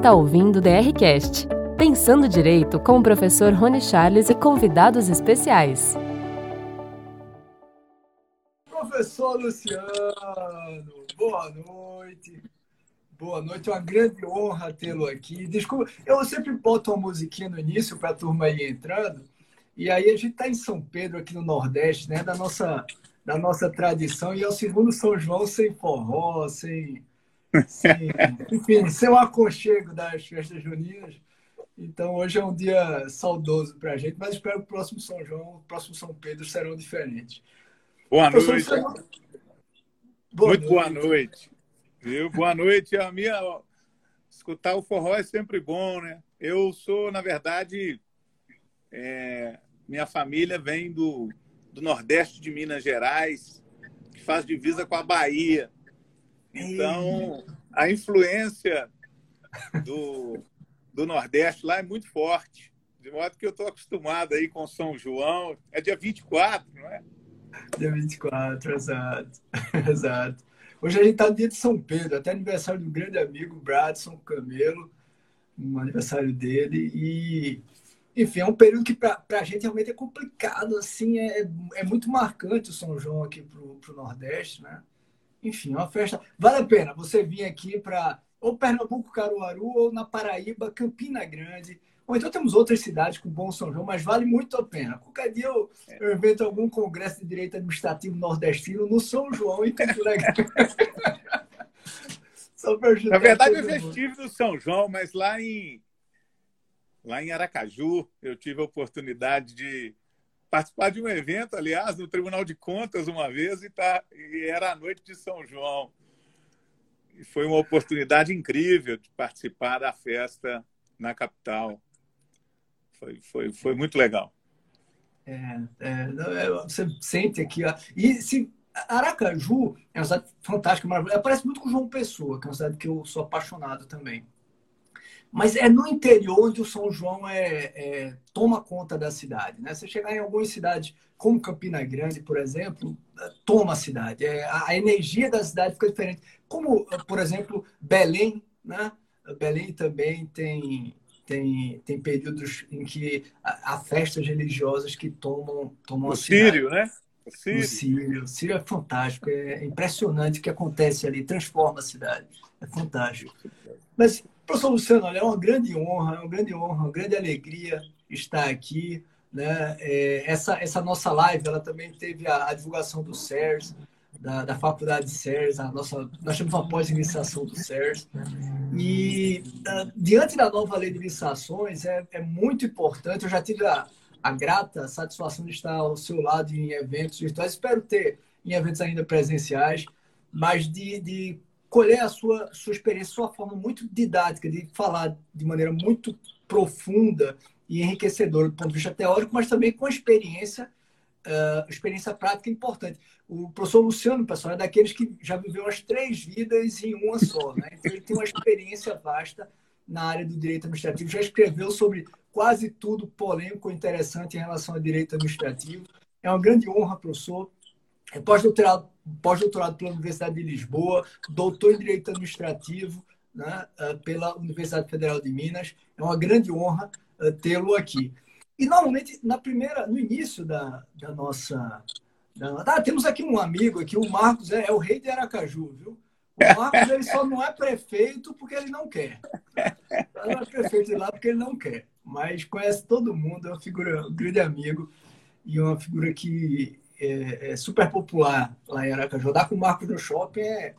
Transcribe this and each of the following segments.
está ouvindo o DRCast, Pensando Direito com o professor Rony Charles e convidados especiais. Professor Luciano, boa noite. Boa noite, é uma grande honra tê-lo aqui. Desculpa, eu sempre boto uma musiquinha no início para a turma ir entrando. E aí a gente está em São Pedro, aqui no Nordeste, né? Da nossa, da nossa tradição. E é o segundo São João sem forró, sem, sem enfim, sem o aconchego das festas juninas. Então hoje é um dia saudoso para a gente, mas espero que o próximo São João, o próximo São Pedro serão diferentes. Boa noite. Boa Muito noite. boa noite. Viu? Boa noite. A minha escutar o forró é sempre bom, né? Eu sou, na verdade, é... minha família vem do, do Nordeste de Minas Gerais, que faz divisa com a Bahia. Então, a influência do, do Nordeste lá é muito forte. De modo que eu estou acostumado aí com São João. É dia 24, não é? Dia 24, exato. exato. Hoje a gente está no dia de São Pedro, até aniversário do grande amigo Bradson Camelo, um aniversário dele. E, enfim, é um período que para a gente realmente é complicado, assim, é, é muito marcante o São João aqui para o Nordeste, né? Enfim, é uma festa. Vale a pena você vir aqui para ou Pernambuco, Caruaru, ou na Paraíba, Campina Grande. Ou então temos outras cidades com bom São João, mas vale muito a pena. Qualquer dia eu, eu invento algum congresso de direito administrativo nordestino no São João e Campina Grande. Na verdade, eu já estive no São João, mas lá em, lá em Aracaju eu tive a oportunidade de participar de um evento, aliás, no Tribunal de Contas uma vez, e, tá, e era a noite de São João e foi uma oportunidade incrível de participar da festa na capital. Foi, foi, foi muito legal. É, é, é você sente aqui. Ó, e se, Aracaju é uma cidade fantástica, maravilhosa. Parece muito com João Pessoa, que é uma cidade que eu sou apaixonado também. Mas é no interior onde o São João é, é, toma conta da cidade. Né? Você chegar em algumas cidades, como Campina Grande, por exemplo, toma a cidade. É, a energia da cidade fica diferente. Como, por exemplo, Belém. Né? Belém também tem, tem, tem períodos em que há festas religiosas que tomam, tomam o a cidade. Sírio, né? O Sírio. o Sírio. O Sírio é fantástico. É impressionante o que acontece ali. Transforma a cidade. É fantástico. Mas Professor Luciano, olha, é uma grande honra, é uma grande honra, uma grande alegria estar aqui. Né? É, essa, essa nossa live, ela também teve a, a divulgação do CERS, da, da faculdade CERS, a nossa, nós temos uma pós-iniciação do CERS. E uh, diante da nova lei de licitações, é, é muito importante, eu já tive a, a grata satisfação de estar ao seu lado em eventos virtuais, espero ter em eventos ainda presenciais, mas de, de colher a sua, sua experiência, sua forma muito didática de falar de maneira muito profunda e enriquecedora do ponto de vista teórico, mas também com experiência, uh, experiência prática importante. O professor Luciano, pessoal, é daqueles que já viveu as três vidas em uma só. Né? Então, ele tem uma experiência vasta na área do direito administrativo, já escreveu sobre quase tudo polêmico e interessante em relação ao direito administrativo. É uma grande honra, professor. É pós-doutorado pós-doutorado pela Universidade de Lisboa, doutor em Direito Administrativo né, eh, pela Universidade Federal de Minas. É uma grande honra eh, tê-lo aqui. E normalmente, na primeira, no início da, da nossa. Da, ah, temos aqui um amigo aqui, o Marcos é, é, o rei de Aracaju, viu? O Marcos ele só não é prefeito porque ele não quer. Ele não é prefeito lá porque ele não quer. Mas conhece todo mundo, é uma figura, um grande amigo e uma figura que é, é, super popular lá em Aracaju. Andar com o Marcos no shopping é,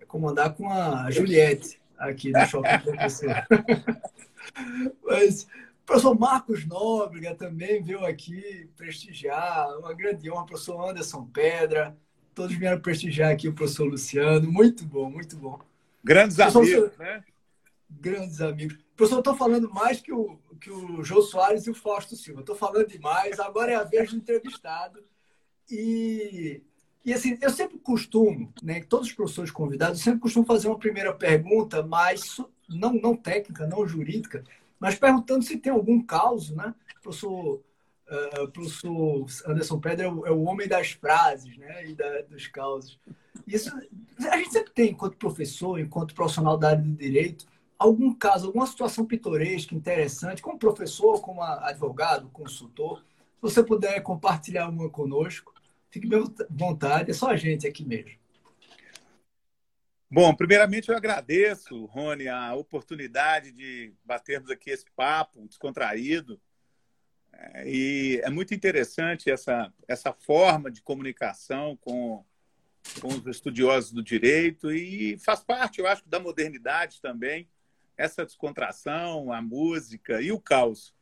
é como andar com a Juliette aqui no shopping professor. Mas o professor Marcos Nóbrega também veio aqui prestigiar, uma grande honra, o professor Anderson Pedra, todos vieram prestigiar aqui o professor Luciano, muito bom, muito bom. Grandes professor, amigos, né? Grandes amigos. Professor, eu estou falando mais que o, que o Jô Soares e o Fausto Silva. Estou falando demais, agora é a vez do entrevistado. E, e assim, eu sempre costumo, né, todos os professores convidados, eu sempre costumo fazer uma primeira pergunta, mas não, não técnica, não jurídica, mas perguntando se tem algum caso, né? O professor, uh, professor Anderson Pedro é o, é o, homem das frases, né? E da, dos causos. Isso a gente sempre tem, enquanto professor, enquanto profissional da área do direito, algum caso, alguma situação pitoresca, interessante, como professor, como advogado, consultor, se você puder compartilhar uma conosco, fique bem à vontade, é só a gente aqui mesmo. Bom, primeiramente eu agradeço, Rony, a oportunidade de batermos aqui esse papo descontraído. É, e é muito interessante essa, essa forma de comunicação com, com os estudiosos do direito e faz parte, eu acho, da modernidade também, essa descontração, a música e o caos.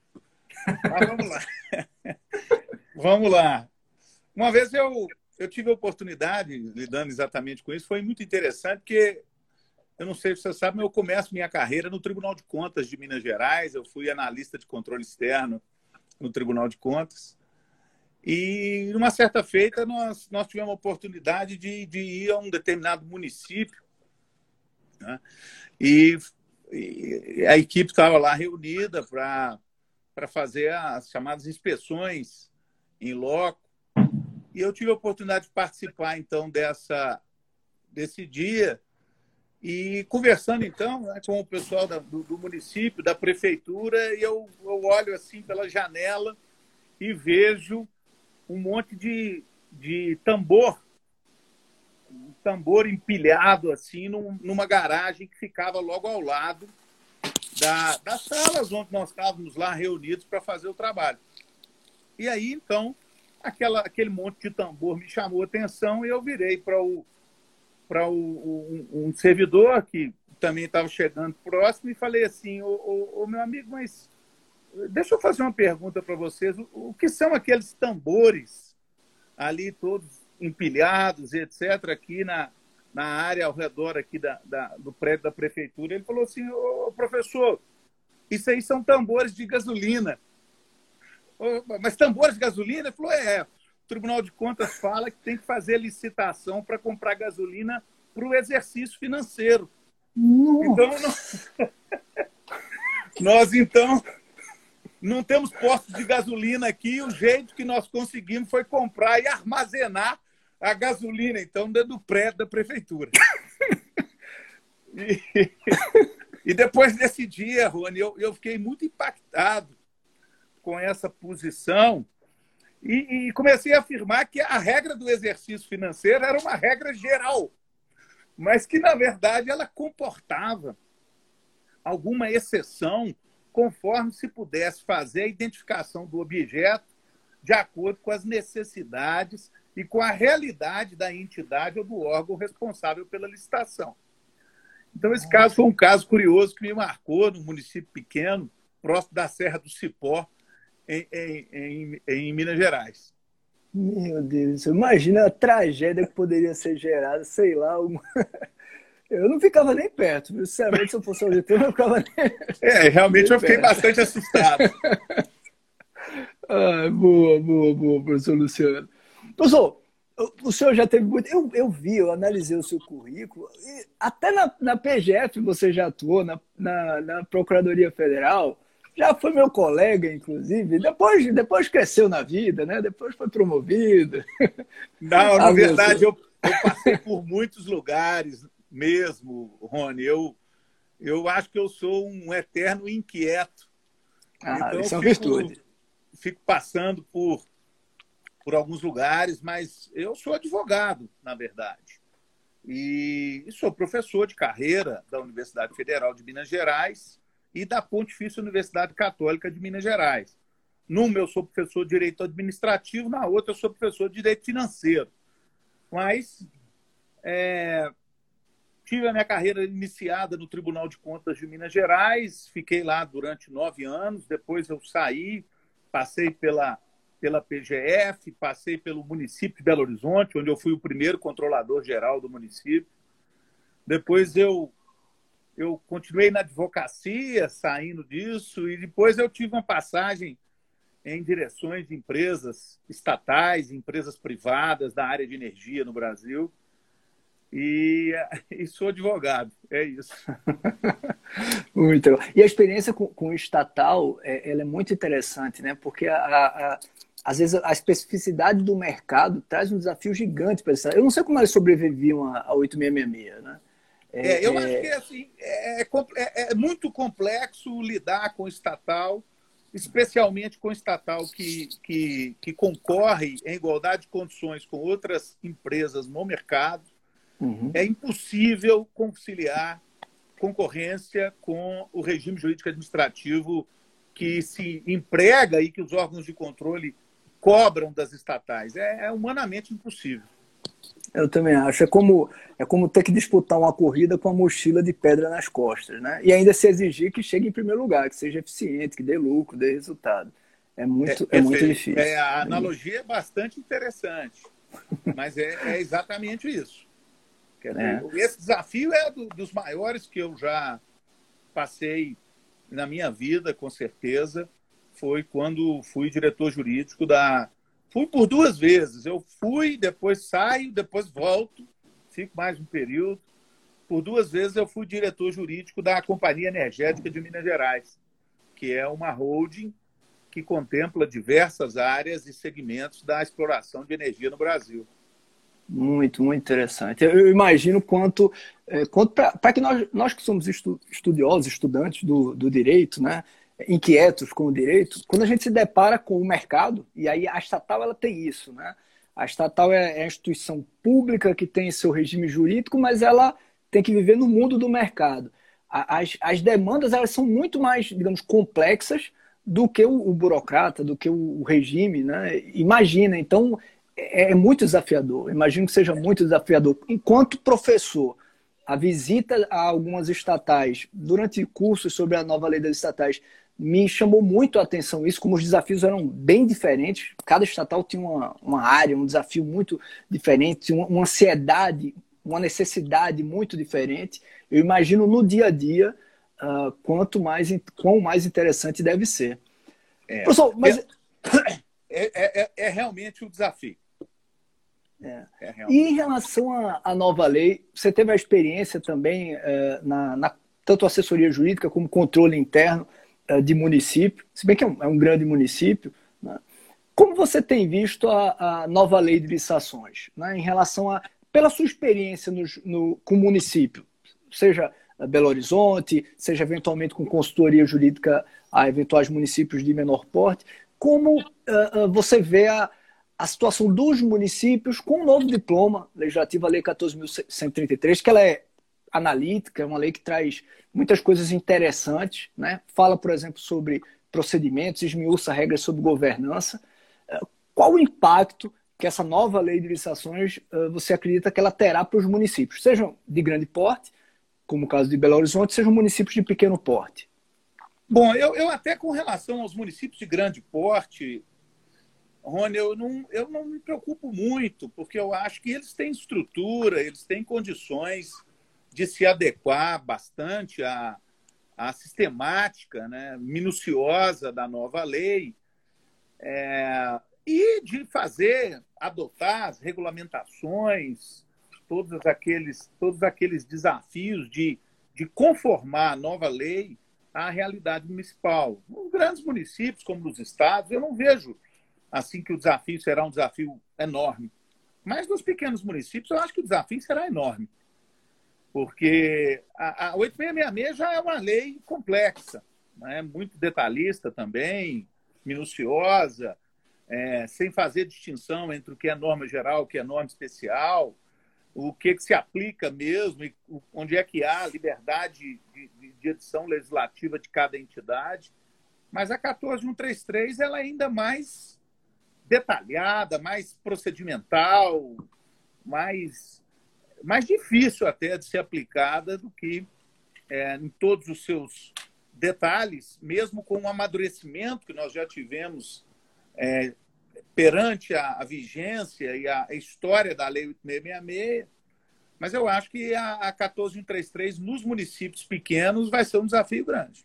Mas vamos lá. vamos lá. Uma vez eu, eu tive a oportunidade, lidando exatamente com isso, foi muito interessante, porque eu não sei se você sabe, mas eu começo minha carreira no Tribunal de Contas de Minas Gerais. Eu fui analista de controle externo no Tribunal de Contas. E, numa certa feita, nós, nós tivemos a oportunidade de, de ir a um determinado município. Né? E, e, a equipe estava lá reunida para fazer as chamadas inspeções em loco. E eu tive a oportunidade de participar, então, dessa, desse dia. E conversando, então, né, com o pessoal da, do, do, município, da prefeitura, e eu, eu olho assim pela janela e vejo um monte de, de tambor, um tambor empilhado assim num, numa garagem que ficava logo ao lado da, das salas onde nós estávamos lá reunidos para fazer o trabalho. E aí, então, aquela, aquele monte de tambor me chamou a atenção e eu virei para o, para um, um, servidor que também estava chegando próximo e falei assim, ô, meu amigo, mas deixa eu fazer uma pergunta para vocês. O, o, que são aqueles tambores ali todos empilhados, etc., aqui na, na área ao redor aqui da, da, do prédio da prefeitura? Ele falou assim, ô, professor, isso aí são tambores de gasolina. Mas tambores de gasolina? Ele falou, é, o Tribunal de Contas fala que tem que fazer licitação para comprar gasolina para o exercício financeiro. Nossa. Então, nós, nós, então, não temos postos de gasolina aqui. O jeito que nós conseguimos foi comprar e armazenar a gasolina, então, dentro do prédio da prefeitura. E, e depois desse dia, Rony, eu, eu fiquei muito impactado com essa posição e, e, comecei a afirmar que a regra do exercício financeiro era uma regra geral, mas que, na verdade, ela comportava alguma exceção conforme se pudesse fazer a identificação do objeto de acordo com as necessidades e com a realidade da entidade ou do órgão responsável pela licitação. Então, esse caso foi um caso curioso que me marcou num município pequeno, próximo da Serra do Cipó, em, em, em, em Minas Gerais. Meu Deus, imagina a tragédia que poderia ser gerada, sei lá, uma... Eu não ficava nem perto, viu? Sinceramente, se eu fosse auditor, eu não ficava nem. É, realmente nem eu fiquei perto. bastante assustado. ah, boa, boa, boa, professor Luciano. Professor, o senhor já teve muito. Eu, eu vi, eu analisei o seu currículo, e até na, na PGF você já atuou, na, na, na Procuradoria Federal já foi meu colega, inclusive. Depois, depois cresceu na vida, né? Depois foi promovido. Não, na verdade, eu, eu, passei por muitos lugares mesmo, Rony. Eu, eu acho que eu sou um eterno inquieto. Ah, então, isso é virtude. Fico passando por, por alguns lugares, mas eu sou advogado, na verdade. E, e sou professor de carreira da Universidade Federal de Minas Gerais e da Pontifícia Universidade Católica de Minas Gerais. Numa eu sou professor de Direito Administrativo, na outra eu sou professor de Direito Financeiro. Mas é, tive a minha carreira iniciada no Tribunal de Contas de Minas Gerais, fiquei lá durante nove anos, depois eu saí, passei pela, pela PGF, passei pelo município de Belo Horizonte, onde eu fui o primeiro controlador geral do município. Depois eu eu continuei na advocacia, saindo disso, e depois eu tive uma passagem em direções de empresas estatais, empresas privadas da área de energia no Brasil. E, e sou advogado, é isso. muito bom. E a experiência com, o estatal é, ela é muito interessante, né? Porque a, a, às vezes a especificidade do mercado traz um desafio gigante para isso. Eu não sei como eles sobreviviam a, a 8666, né? É, eu acho que assim, é, é, é, muito complexo lidar com estatal, especialmente com estatal que, que, que concorre em igualdade de condições com outras empresas no mercado. Uhum. É impossível conciliar concorrência com o regime jurídico administrativo que se emprega e que os órgãos de controle cobram das estatais. É, é humanamente impossível. Eu também acho. É como, é como ter que disputar uma corrida com a mochila de pedra nas costas, né? E ainda se exigir que chegue em primeiro lugar, que seja eficiente, que dê lucro, dê resultado. É muito, é, é muito difícil. É, a analogia é bastante interessante, mas é, é exatamente isso. Dizer, é. esse desafio é do, dos maiores que eu já passei na minha vida, com certeza. Foi quando fui diretor jurídico da Fui por duas vezes. Eu fui, depois saio, depois volto, fico mais um período. Por duas vezes eu fui diretor jurídico da Companhia Energética de Minas Gerais, que é uma holding que contempla diversas áreas e segmentos da exploração de energia no Brasil. Muito, muito interessante. Eu imagino quanto, é, quanto para que nós, nós que somos estudiosos, estudantes do, do direito, né, inquietos com o direito, quando a gente se depara com o mercado, e aí a estatal ela tem isso, né? A estatal é, é a instituição pública que tem seu regime jurídico, mas ela tem que viver no mundo do mercado. As, as demandas elas são muito mais, digamos, complexas do que o, o burocrata, do que o, o, regime, né? Imagina, então é, é muito desafiador. Imagino que seja muito desafiador. Enquanto professor, a visita a algumas estatais durante cursos sobre a nova lei das estatais me chamou muito a atenção isso, como os desafios eram bem diferentes. Cada estatal tinha uma, uma área, um desafio muito diferente, uma, uma ansiedade, uma necessidade muito diferente. Eu imagino no dia a dia uh, quanto mais, quão mais interessante deve ser. É, Professor, mas... É, é, é, é realmente um desafio. É. É, e em relação à, nova lei, você teve a experiência também é, na, na, tanto assessoria jurídica como controle interno é, de município, se bem que é um, é um grande município. Né? Como você tem visto a, a nova lei de licitações né, em relação a, pela sua experiência no, no, com o município, seja Belo Horizonte, seja eventualmente com consultoria jurídica a eventuais municípios de menor porte, como uh, você vê a, a situação dos municípios com o novo diploma legislativo, a Lei 14.133, que ela é analítica, é uma lei que traz muitas coisas interessantes, né? fala, por exemplo, sobre procedimentos, esmiuça regras sobre governança. Eh, qual o impacto que essa nova lei de licitações eh, você acredita que ela terá para os municípios, sejam de grande porte, como o caso de Belo Horizonte, sejam municípios de pequeno porte? Bom, eu, eu até com relação aos municípios de grande porte, Rony, eu não, eu não me preocupo muito, porque eu acho que eles têm estrutura, eles têm condições de se adequar bastante à, à sistemática né, minuciosa da nova lei é, e de fazer, adotar as regulamentações, todos aqueles, todos aqueles desafios de, de conformar a nova lei à realidade municipal. Nos grandes municípios, como nos estados, eu não vejo assim que o desafio será um desafio enorme. Mas nos pequenos municípios, eu acho que o desafio será enorme. Porque a, a 8666 já é uma lei complexa, né? muito detalhista também, minuciosa, é, sem fazer distinção entre o que é norma geral o que é norma especial, o que, que se aplica mesmo, e onde é que há liberdade de, de, de edição legislativa de cada entidade. Mas a 14133 ela é ainda mais detalhada, mais procedimental, mais, mais difícil até de ser aplicada do que é, em todos os seus detalhes, mesmo com o amadurecimento que nós já tivemos é, perante a, a, vigência e a, a, história da Lei 8666, mas eu acho que a, a 14133 nos municípios pequenos vai ser um desafio grande.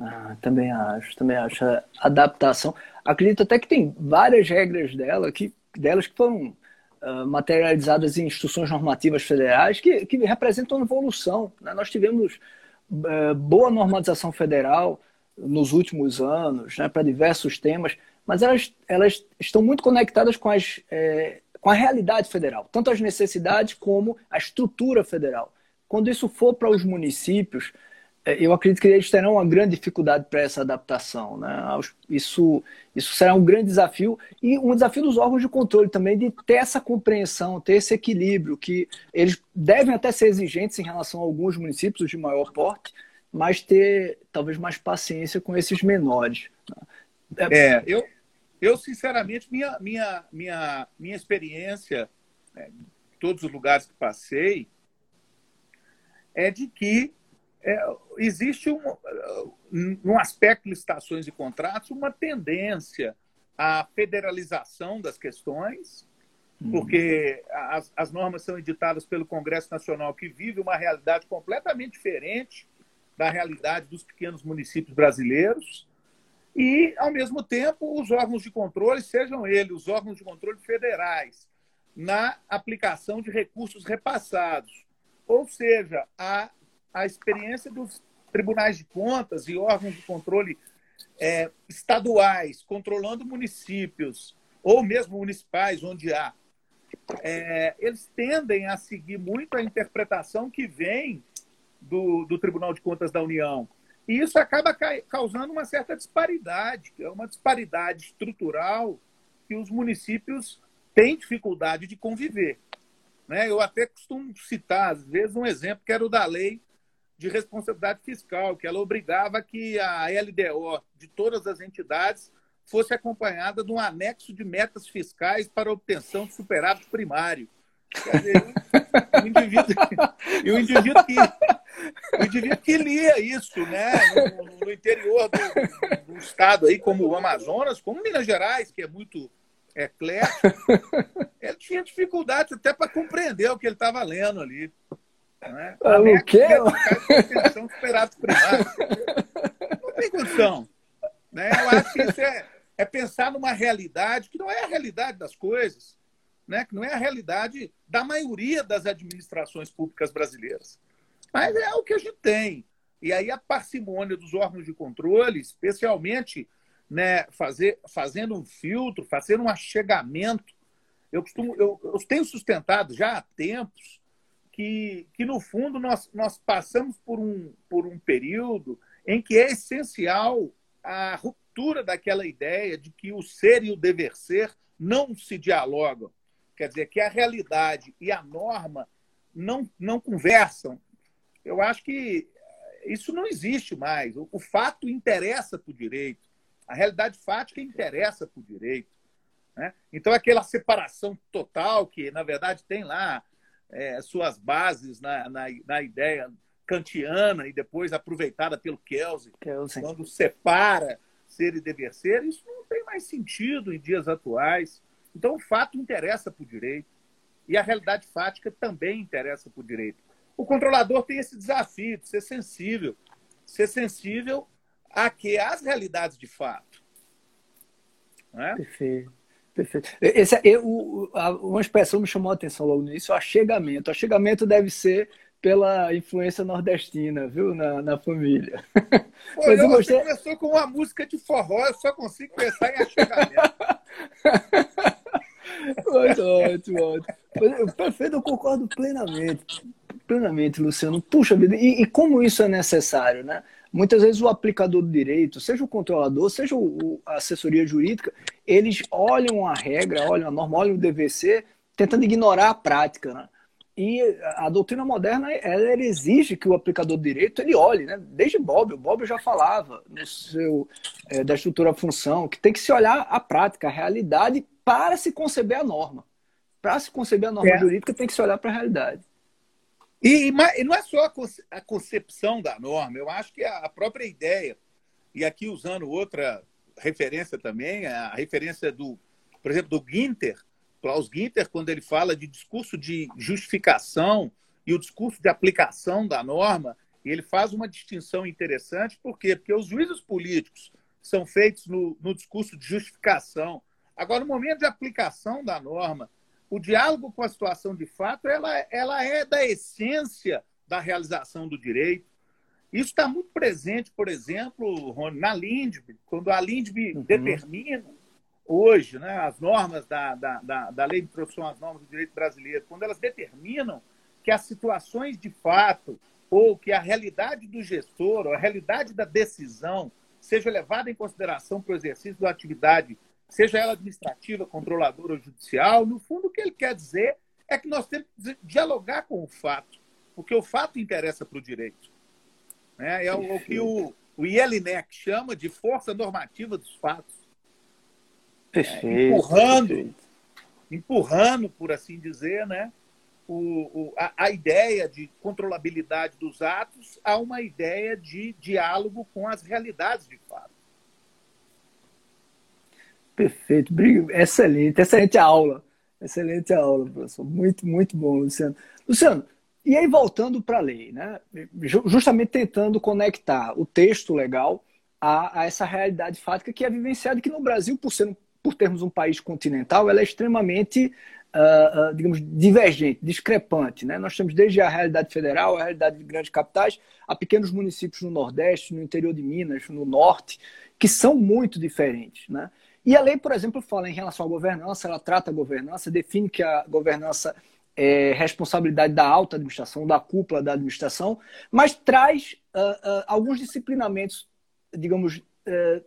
Ah, também acho, também acho. A adaptação. Acredito até que tem várias regras dela que, delas que foram uh, materializadas em instruções normativas federais que, que representam evolução. Né? Nós tivemos uh, boa normalização federal nos últimos anos né, para diversos temas, mas elas, elas estão muito conectadas com, as, é, com a realidade federal, tanto as necessidades como a estrutura federal. quando isso for para os municípios, eu acredito que eles terão uma grande dificuldade para essa adaptação. Né? Isso, isso será um grande desafio e um desafio dos órgãos de controle também de ter essa compreensão, ter esse equilíbrio, que eles devem até ser exigentes em relação a alguns municípios de maior porte, mas ter talvez mais paciência com esses menores. Né? É, é eu, eu sinceramente, minha, minha, minha, minha experiência, né, todos os lugares que passei, é de que é, existe um, no aspecto de licitações e contratos uma tendência à federalização das questões, uhum. porque as, as normas são editadas pelo Congresso Nacional, que vive uma realidade completamente diferente da realidade dos pequenos municípios brasileiros, e, ao mesmo tempo, os órgãos de controle, sejam eles os órgãos de controle federais, na aplicação de recursos repassados, ou seja, a a experiência dos tribunais de contas e órgãos de controle é, estaduais controlando municípios ou mesmo municipais onde há, é, eles tendem a seguir muito a interpretação que vem do, do Tribunal de Contas da União. E isso acaba causando uma certa disparidade, que é uma disparidade estrutural que os municípios têm dificuldade de conviver. Né? Eu até costumo citar, às vezes, um exemplo que era o da lei de responsabilidade fiscal, que ela obrigava que a LDO de todas as entidades fosse acompanhada de um anexo de metas fiscais para obtenção de superávit primário. Quer dizer, o indivíduo, o indivíduo, que, o indivíduo que lia isso né, no, no interior do, do, estado, aí, como o Amazonas, como Minas Gerais, que é muito eclético, ele tinha dificuldade até para compreender o que ele estava lendo ali. Né? Ah, o quê? Não tem condição. Né? Eu acho que isso é, é pensar numa realidade que não é a realidade das coisas, né? que não é a realidade da maioria das administrações públicas brasileiras. Mas é o que a gente tem. E aí a parcimônia dos órgãos de controle, especialmente né, fazer, fazendo um filtro, fazendo um achegamento. Eu, costumo, eu, eu tenho sustentado já há tempos que, que no fundo, nós, nós passamos por um, por um período em que é essencial a ruptura daquela ideia de que o ser e o dever ser não se dialogam. Quer dizer, que a realidade e a norma não, não conversam. Eu acho que isso não existe mais. O, o fato interessa para o direito. A realidade fática interessa para o direito. Né? Então, aquela separação total que, na verdade, tem lá é, suas bases na, na, na, ideia kantiana e depois aproveitada pelo Kelsey, Kelsey, quando separa ser e dever ser, isso não tem mais sentido em dias atuais. Então, o fato interessa para o direito e a realidade fática também interessa para o direito. O controlador tem esse desafio de ser sensível, ser sensível a que as realidades de fato. Não é? Perfeito. Perfeito. Esse, eu, uma expressão me chamou a atenção logo no início, o achegamento. O achegamento deve ser pela influência nordestina, viu, na, na família. Pô, Mas eu gostei... começou com uma música de forró, eu só consigo pensar em achegamento. ótimo, ótimo. Perfeito, eu concordo plenamente. Plenamente, Luciano. Puxa vida, e, e como isso é necessário, né? Muitas vezes o aplicador do direito, seja o controlador, seja o, a assessoria jurídica, eles olham a regra, olham a norma, olham o DVC, tentando ignorar a prática, né? E a doutrina moderna, ela, exige que o aplicador do direito ele olhe, né? Desde Bob, o Bob já falava no seu é, da estrutura função que tem que se olhar a prática, a realidade para se conceber a norma. Para se conceber a norma é. jurídica, tem que se olhar para a realidade. E, e, não é só a concepção da norma, eu acho que a própria ideia, e aqui usando outra referência também, a referência do, por exemplo, do Ginter, Klaus Ginter, quando ele fala de discurso de justificação e o discurso de aplicação da norma, ele faz uma distinção interessante, por quê? Porque os juízos políticos são feitos no, no discurso de justificação. Agora, no momento de aplicação da norma, o diálogo com a situação de fato ela, ela é da essência da realização do direito. Isso está muito presente, por exemplo, na LINDB, quando a LINDB uhum. determina hoje né, as normas da, da, da, da Lei de Introdução às Normas do Direito Brasileiro, quando elas determinam que as situações de fato ou que a realidade do gestor, ou a realidade da decisão, seja levada em consideração para o exercício da atividade, seja ela administrativa, controladora ou judicial, no fundo o que ele quer dizer é que nós temos que dialogar com o fato, porque o fato interessa para o direito. Né? É o, o que o, o Jelinek chama de força normativa dos fatos. Perfeito, é, empurrando, perfeito. empurrando, por assim dizer, né? o, o, a, a, ideia de controlabilidade dos atos a uma ideia de diálogo com as realidades de fato. Perfeito, excelente, excelente aula, excelente aula, professor, muito, muito bom, Luciano. Luciano, e aí voltando para a lei, né? justamente tentando conectar o texto legal a, a, essa realidade fática que é vivenciada que no Brasil, por, ser, por termos um país continental, ela é extremamente uh, digamos, divergente, discrepante. Né? Nós temos desde a realidade federal, a realidade de grandes capitais, a pequenos municípios no Nordeste, no interior de Minas, no Norte, que são muito diferentes. Né? E a lei, por exemplo, fala em relação à governança, ela trata a governança, define que a governança é responsabilidade da alta administração, da cúpula da administração, mas traz uh, uh, alguns disciplinamentos, digamos, uh,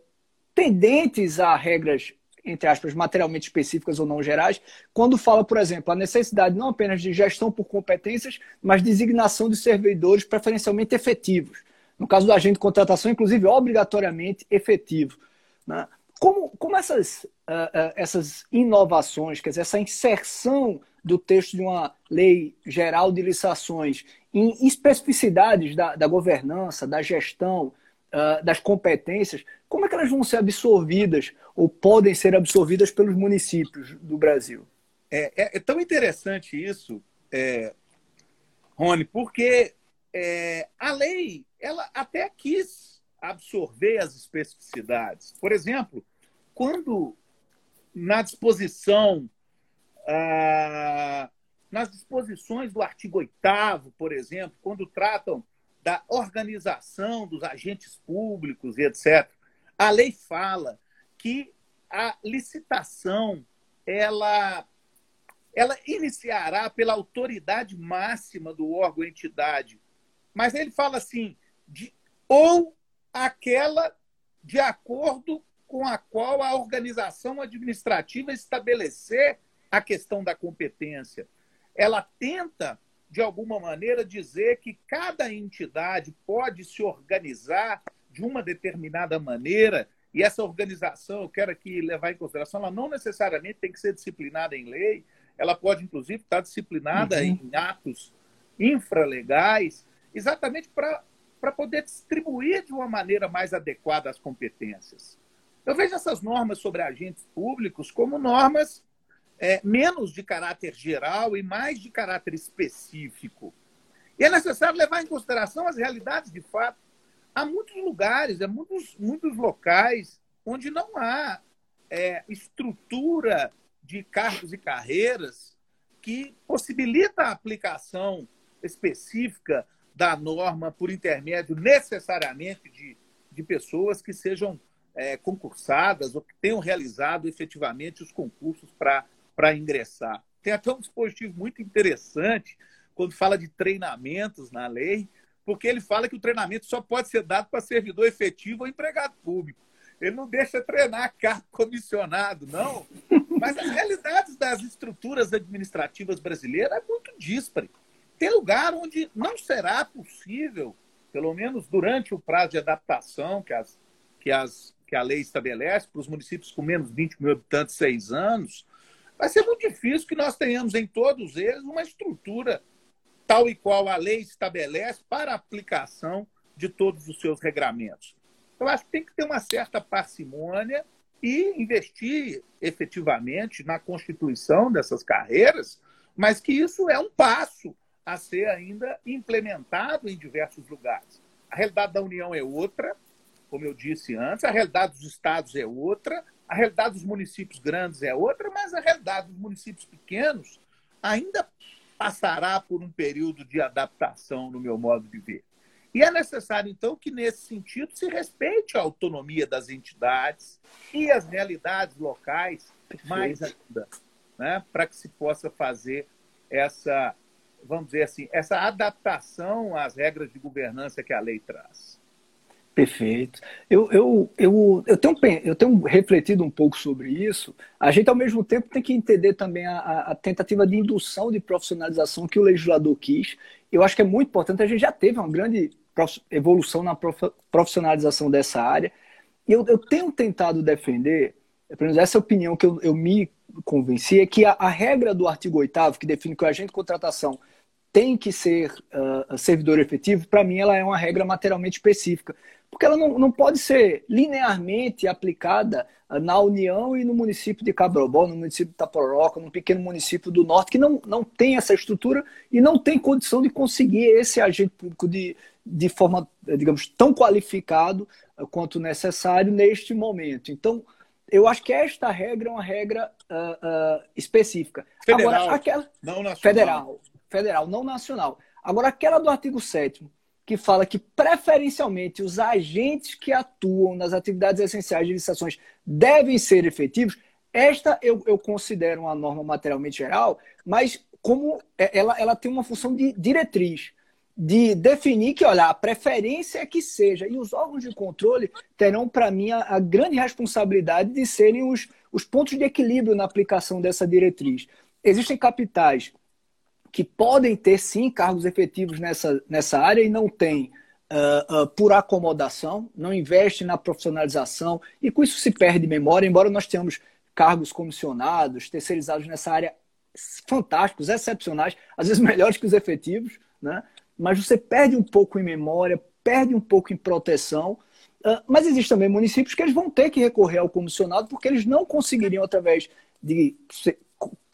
tendentes a regras entre aspas, materialmente específicas ou não gerais, quando fala, por exemplo, a necessidade não apenas de gestão por competências, mas designação de servidores preferencialmente efetivos. No caso do agente de contratação, inclusive, obrigatoriamente efetivo. Né? Como, como essas, uh, essas inovações, quer dizer, essa inserção do texto de uma lei geral de licitações em especificidades da, da governança, da gestão, uh, das competências, como é que elas vão ser absorvidas ou podem ser absorvidas pelos municípios do Brasil? É, é, é tão interessante isso, é, Rony, porque é, a lei ela até quis absorver as especificidades. Por exemplo, quando na disposição, ah, nas disposições do artigo 8 por exemplo, quando tratam da organização dos agentes públicos e etc. A lei fala que a licitação ela ela iniciará pela autoridade máxima do órgão entidade. Mas ele fala assim, de, ou aquela de acordo com a qual a organização administrativa estabelecer a questão da competência. Ela tenta de alguma maneira, dizer que cada entidade pode se organizar de uma determinada maneira, e essa organização, eu quero aqui levar em consideração, ela não necessariamente tem que ser disciplinada em lei, ela pode, inclusive, estar disciplinada uhum. em atos infralegais, exatamente para poder distribuir de uma maneira mais adequada as competências. Eu vejo essas normas sobre agentes públicos como normas é, menos de caráter geral e mais de caráter específico. E é necessário levar em consideração as realidades de fato. Há muitos lugares, há muitos, muitos locais onde não há é, estrutura de cargos e carreiras que possibilita a aplicação específica da norma por intermédio necessariamente de, de pessoas que sejam é, concursadas ou que tenham realizado efetivamente os concursos para para ingressar. Tem até um dispositivo muito interessante quando fala de treinamentos na lei, porque ele fala que o treinamento só pode ser dado para servidor efetivo ou empregado público. Ele não deixa treinar cargo comissionado, não. Mas as realidades das estruturas administrativas brasileiras é muito díspare. Tem lugar onde não será possível, pelo menos durante o prazo de adaptação que, as, que, as, que a lei estabelece, para os municípios com menos de 20 mil habitantes, seis anos, vai ser muito difícil que nós tenhamos em todos eles uma estrutura tal e qual a lei estabelece para a aplicação de todos os seus regramentos. Eu acho que tem que ter uma certa parcimônia e investir efetivamente na constituição dessas carreiras, mas que isso é um passo a ser ainda implementado em diversos lugares. A realidade da União é outra, como eu disse antes, a realidade dos estados é outra, a realidade dos municípios grandes é outra, mas a realidade dos municípios pequenos ainda passará por um período de adaptação, no meu modo de ver. E é necessário, então, que, nesse sentido, se respeite a autonomia das entidades e as realidades locais Perfeito. mais ainda, né? para que se possa fazer essa, vamos dizer assim, essa adaptação às regras de governança que a lei traz. Perfeito. Eu, eu, eu, eu, tenho, eu tenho refletido um pouco sobre isso. A gente, ao mesmo tempo, tem que entender também a, a tentativa de indução de profissionalização que o legislador quis. Eu acho que é muito importante. A gente já teve uma grande evolução na profissionalização dessa área. E eu, eu tenho tentado defender, pelo menos essa opinião que eu, eu me convenci, é que a, a regra do artigo 8 que define que o agente de contratação tem que ser uh, servidor efetivo, para mim ela é uma regra materialmente específica porque ela não, não pode ser linearmente aplicada ah, na União e no município de Cabrobó, no município de Itapororoca, num pequeno município do Norte, que não, não tem essa estrutura e não tem condição de conseguir esse agente público de, de forma, digamos, tão qualificado ah, quanto necessário neste momento. Então, eu acho que esta regra é uma regra uh, uh, específica. Federal, Agora, aquela, não nacional. Federal, federal, não nacional. Agora, aquela do artigo 7 que fala que, preferencialmente, os agentes que atuam nas atividades essenciais de licitações devem ser efetivos, esta eu, eu considero uma norma materialmente geral, mas como é, ela, ela tem uma função de diretriz, de definir que, olha, a preferência é que seja, e os órgãos de controle terão, para mim, a, a, grande responsabilidade de serem os, os pontos de equilíbrio na aplicação dessa diretriz. Existem capitais que podem ter sim cargos efetivos nessa, nessa área e não têm uh, uh, por acomodação, não investe na profissionalização e com isso se perde memória, embora nós tenhamos cargos comissionados, terceirizados nessa área fantásticos, excepcionais, às vezes melhores que os efetivos, né? mas você perde um pouco em memória, perde um pouco em proteção. Uh, mas existem também municípios que eles vão ter que recorrer ao comissionado porque eles não conseguiriam, através de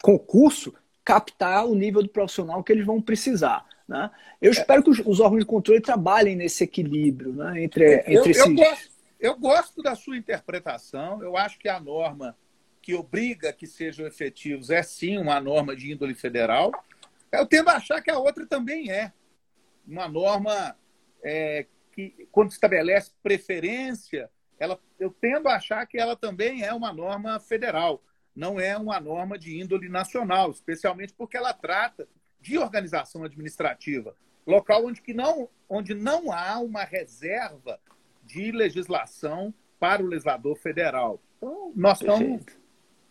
concurso, captar o nível do profissional que eles vão precisar. Né? Eu espero que os, os órgãos de controle trabalhem nesse equilíbrio né? entre, eu, entre eu, gosto, eu gosto da sua interpretação. Eu acho que a norma que obriga que sejam efetivos é sim uma norma de índole federal. Eu tendo a achar que a outra também é uma norma é, que, quando estabelece preferência, ela, eu tendo a achar que ela também é uma norma federal não é uma norma de índole nacional, especialmente porque ela trata de organização administrativa, local onde, que não, onde não há uma reserva de legislação para o legislador federal. Então, nós estamos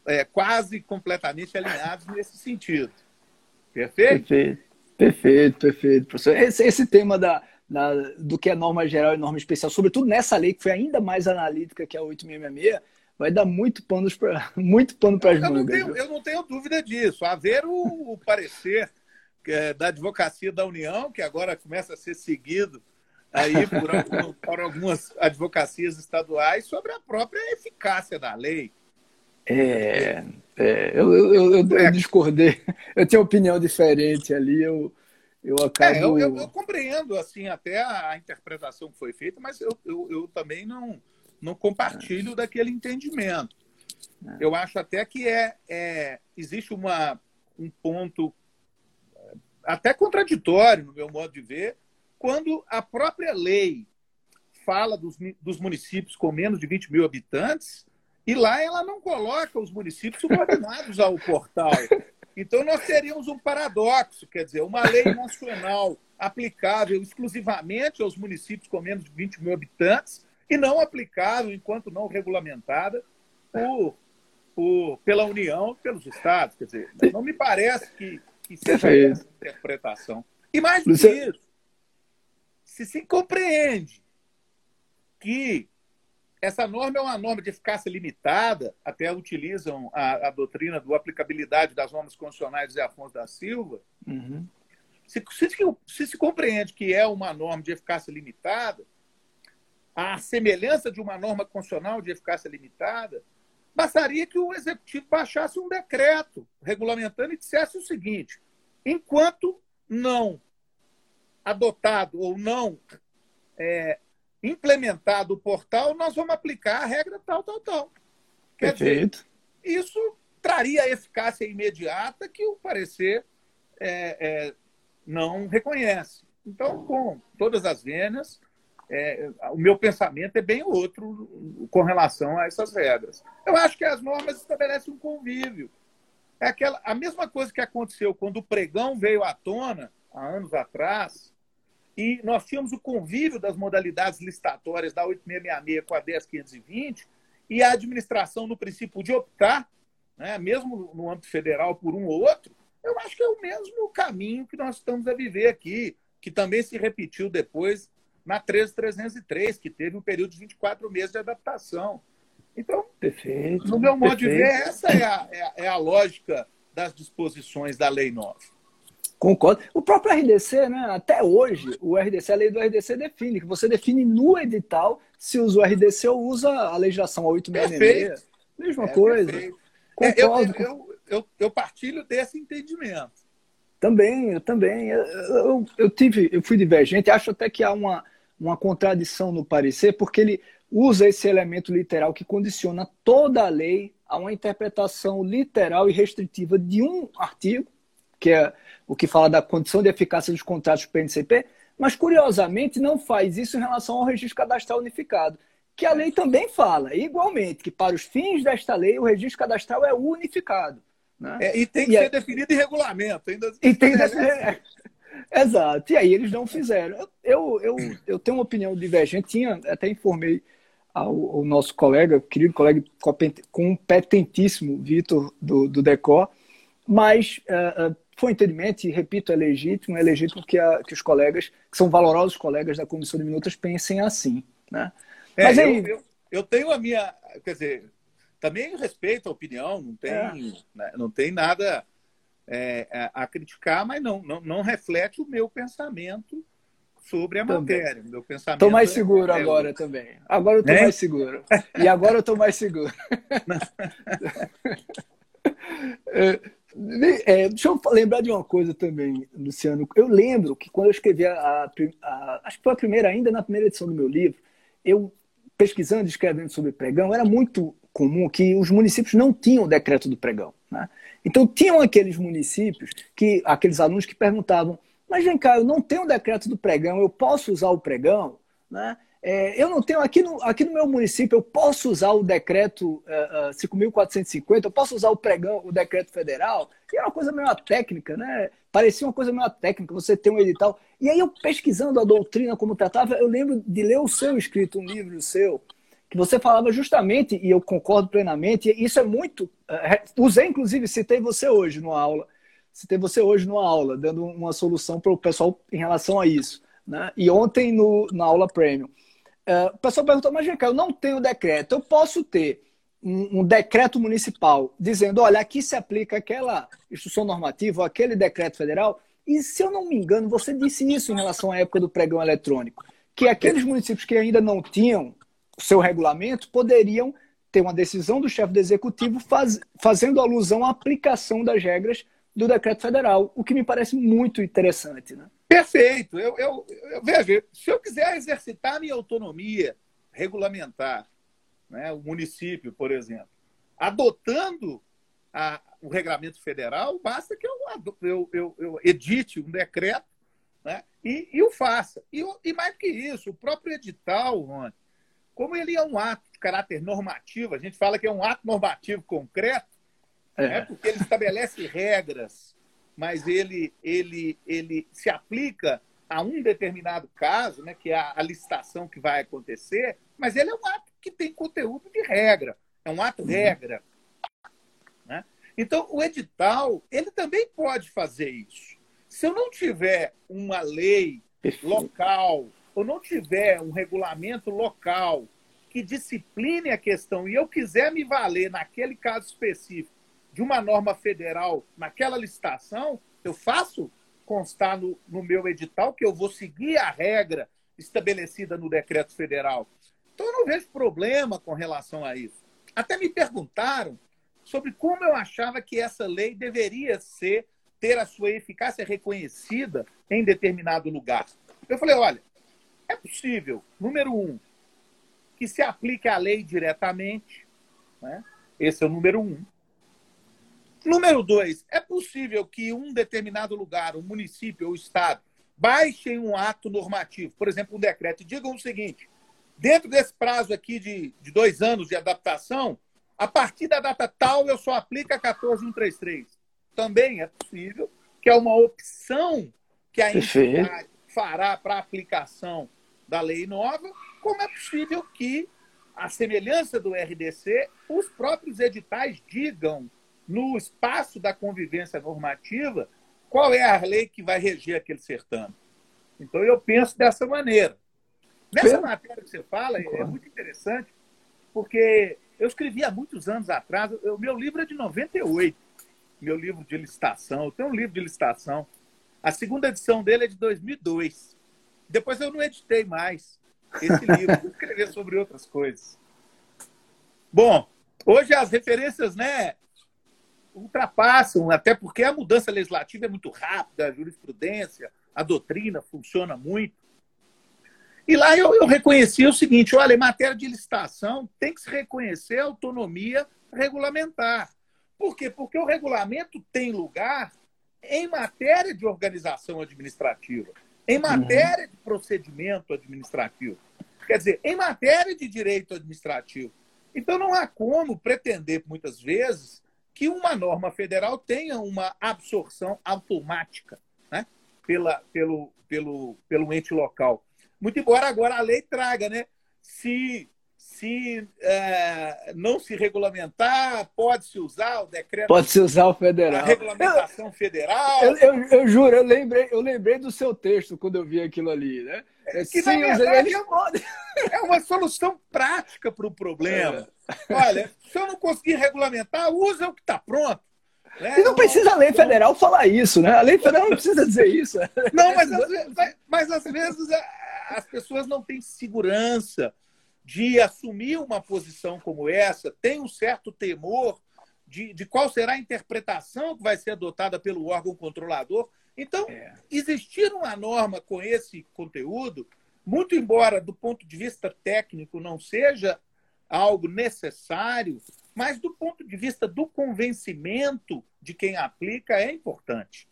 é, quase completamente alinhados nesse sentido. Perfeito? Perfeito, perfeito, perfeito professor. Esse, esse tema da, da, do que é norma geral e norma especial, sobretudo nessa lei que foi ainda mais analítica que a 866, vai dar muito pano para muito pano para as mangas. Tenho, eu não tenho dúvida disso. A ver o, o parecer é, da advocacia da União, que agora começa a ser seguido aí por, por algumas advocacias estaduais sobre a própria eficácia da lei. É, é eu, eu, eu, eu, é. discordei. Eu tinha opinião diferente ali. Eu, eu acabo. É, eu, eu, compreendo assim até a interpretação que foi feita, mas eu, eu, eu também não não compartilho é. daquele entendimento. É. Eu acho até que é, é existe uma, um ponto é, até contraditório, no meu modo de ver, quando a própria lei fala dos, dos municípios com menos de 20 mil habitantes e lá ela não coloca os municípios subordinados ao portal. Então nós teríamos um paradoxo, quer dizer, uma lei nacional aplicável exclusivamente aos municípios com menos de 20 mil habitantes e não aplicável, enquanto não regulamentada, por, por, pela União, pelos Estados. Quer dizer, não me parece que, que seja essa interpretação. E mais do que isso, se se compreende que essa norma é uma norma de eficácia limitada, até utilizam a, a doutrina do aplicabilidade das normas constitucionais de Afonso da Silva. Uhum. Se, se, se, se compreende que é uma norma de eficácia limitada, à semelhança de uma norma constitucional de eficácia limitada, bastaria que o executivo baixasse um decreto regulamentando e dissesse o seguinte: enquanto não adotado ou não é, implementado o portal, nós vamos aplicar a regra tal, tal, tal. Quer Perfeito. Dizer, isso traria a eficácia imediata que o parecer é, é, não reconhece. Então, com todas as vênias, é, o meu pensamento é bem outro com relação a essas regras. Eu acho que as normas estabelecem um convívio. É aquela, a mesma coisa que aconteceu quando o pregão veio à tona, há anos atrás, e nós tínhamos o convívio das modalidades listatórias da 8666 com a 10520, e a administração, no princípio, de optar, né, mesmo no âmbito federal, por um ou outro, eu acho que é o mesmo caminho que nós estamos a viver aqui, que também se repetiu depois na 13303, que teve um período de 24 meses de adaptação. Então, perfeito, no meu modo perfeito. de ver, essa é a, é, a, é a lógica das disposições da Lei 9. Concordo. O próprio RDC, né? Até hoje, o RDC, a lei do RDC define que você define no edital se usa o RDC ou usa a legislação 866. Mesma é, coisa. Concordo. É, eu, eu, eu, eu, partilho desse entendimento. Também, eu também. Eu, eu, eu, tive, eu fui divergente, acho até que há uma, uma contradição no parecer, porque ele usa esse elemento literal que condiciona toda a lei a uma interpretação literal e restritiva de um artigo, que é o que fala da condição de eficácia dos contratos do PNCP, mas curiosamente não faz isso em relação ao registro cadastral unificado, que a lei também fala, igualmente, que para os fins desta lei o registro cadastral é unificado. Né? É, e tem que e ser é... definido em regulamento. Ainda... E tem que ser... Exato. E aí eles não fizeram. Eu, eu, eu tenho uma opinião divergente, tinha, até informei ao, ao nosso colega, querido colega competentíssimo, Vitor, do, do DECOR, mas uh, uh, foi entendimento, e repito, é legítimo, é legítimo que, a, que os colegas, que são valorosos colegas da Comissão de Minutas, pensem assim. Né? É, Mas aí... eu, eu, eu, tenho a minha. Quer dizer, também respeito a opinião, não tem, é. né, não tem nada é, é a criticar, mas não, não, não reflete o meu pensamento sobre a também. matéria. Meu pensamento Estou mais é seguro é, agora também. Agora eu estou né? mais seguro. E agora eu estou mais seguro. é, é, deixa eu lembrar de uma coisa também, Luciano. Eu lembro que quando eu escrevi a, a, a, Acho que foi a primeira, ainda na primeira edição do meu livro, eu, pesquisando e escrevendo sobre pregão, era muito comum que os municípios não tinham o decreto do pregão. Né? Então, tinham aqueles municípios, que aqueles alunos que perguntavam: Mas vem cá, eu não tenho o decreto do pregão, eu posso usar o pregão? Né? É, eu não tenho, aqui no, aqui no meu município, eu posso usar o decreto uh, uh, 5.450, eu posso usar o pregão, o decreto federal, que é uma coisa meio técnica, né? Parecia uma coisa meio técnica, você tem um edital. E aí eu pesquisando a doutrina como tratava, eu lembro de ler o seu escrito, um livro seu, você falava justamente, e eu concordo plenamente, e isso é muito. Uh, usei, inclusive, citei você hoje numa aula, citei você hoje numa aula, dando uma solução para o pessoal em relação a isso. Né? E ontem no, na aula premium. Uh, o pessoal perguntou, mas cá, eu não tenho decreto. Eu posso ter um, um, decreto municipal dizendo, olha, aqui se aplica aquela instrução normativa, ou aquele decreto federal. E se eu não me engano, você disse isso em relação à época do pregão eletrônico, que aqueles municípios que ainda não tinham seu regulamento poderiam ter uma decisão do chefe do executivo faz, fazendo alusão à aplicação das regras do decreto federal, o que me parece muito interessante. Né? Perfeito. Eu, eu, eu, veja, se eu quiser exercitar minha autonomia regulamentar, né, o município, por exemplo, adotando a, o regulamento federal, basta que eu, eu, eu, edite um decreto né, e, e o faça. E, e, mais que isso, o próprio edital, Rony, como ele é um ato de caráter normativo, a gente fala que é um ato normativo concreto, é. Né, porque ele estabelece regras mas ele, ele, ele se aplica a um determinado caso, né, que é a, a licitação que vai acontecer, mas ele é um ato que tem conteúdo de regra, é um ato uhum. regra. Né? Então, o edital, ele também pode fazer isso. Se eu não tiver uma lei local, ou não tiver um regulamento local que discipline a questão e eu quiser me valer naquele caso específico de uma norma federal naquela licitação, eu faço constar no, no meu edital que eu vou seguir a regra estabelecida no decreto federal. Então, eu não vejo problema com relação a isso. Até me perguntaram sobre como eu achava que essa lei deveria ser, ter a sua eficácia reconhecida em determinado lugar. Eu falei, olha, é possível, número um, que se aplique a lei diretamente, né? esse é o número um. Número dois, é possível que um determinado lugar, um município ou estado, baixem um ato normativo, por exemplo, um decreto, e digam o seguinte: dentro desse prazo aqui de, de dois anos de adaptação, a partir da data tal eu só aplico a 14133. Também é possível, que é uma opção que a entidade fará para aplicação da lei nova, como é possível que, a semelhança do RDC, os próprios editais digam no espaço da convivência normativa qual é a lei que vai reger aquele certame. Então, eu penso dessa maneira. Nessa matéria que você fala, é muito interessante, porque eu escrevi há muitos anos atrás, o meu livro é de 98, meu livro de licitação, eu tenho um livro de licitação. A segunda edição dele é de 2002. Depois eu não editei mais esse livro, vou escrever sobre outras coisas. Bom, hoje as referências, né, ultrapassam, até porque a mudança legislativa é muito rápida, a jurisprudência, a doutrina funciona muito. E lá eu, eu reconheci o seguinte: olha, em matéria de licitação, tem que se reconhecer a autonomia regulamentar. Por quê? Porque o regulamento tem lugar em matéria de organização administrativa, em matéria uhum. de procedimento administrativo. Quer dizer, em matéria de direito administrativo. Então, não há como pretender, muitas vezes, que uma norma federal tenha uma absorção automática né? Pela, pelo, pelo, pelo ente local. Muito embora agora a lei traga, né? Se, se é, não se regulamentar, pode-se usar o decreto. Pode-se usar o federal. A regulamentação eu, federal. Eu, eu, eu, juro, eu lembrei, eu lembrei do seu texto quando eu vi aquilo ali, né? É, que, Sim, na verdade, é uma solução prática para o problema. É. Olha, se eu não conseguir regulamentar, usa o que está pronto. Né? E não precisa a lei federal falar isso, né? A lei federal não precisa dizer isso. Não, mas às vezes, mas, às vezes as pessoas não têm segurança de assumir uma posição como essa, tem um certo temor de, de qual será a interpretação que vai ser adotada pelo órgão controlador. Então, é. existir uma norma com esse conteúdo, muito embora do ponto de vista técnico não seja algo necessário, mas do ponto de vista do convencimento de quem aplica é importante.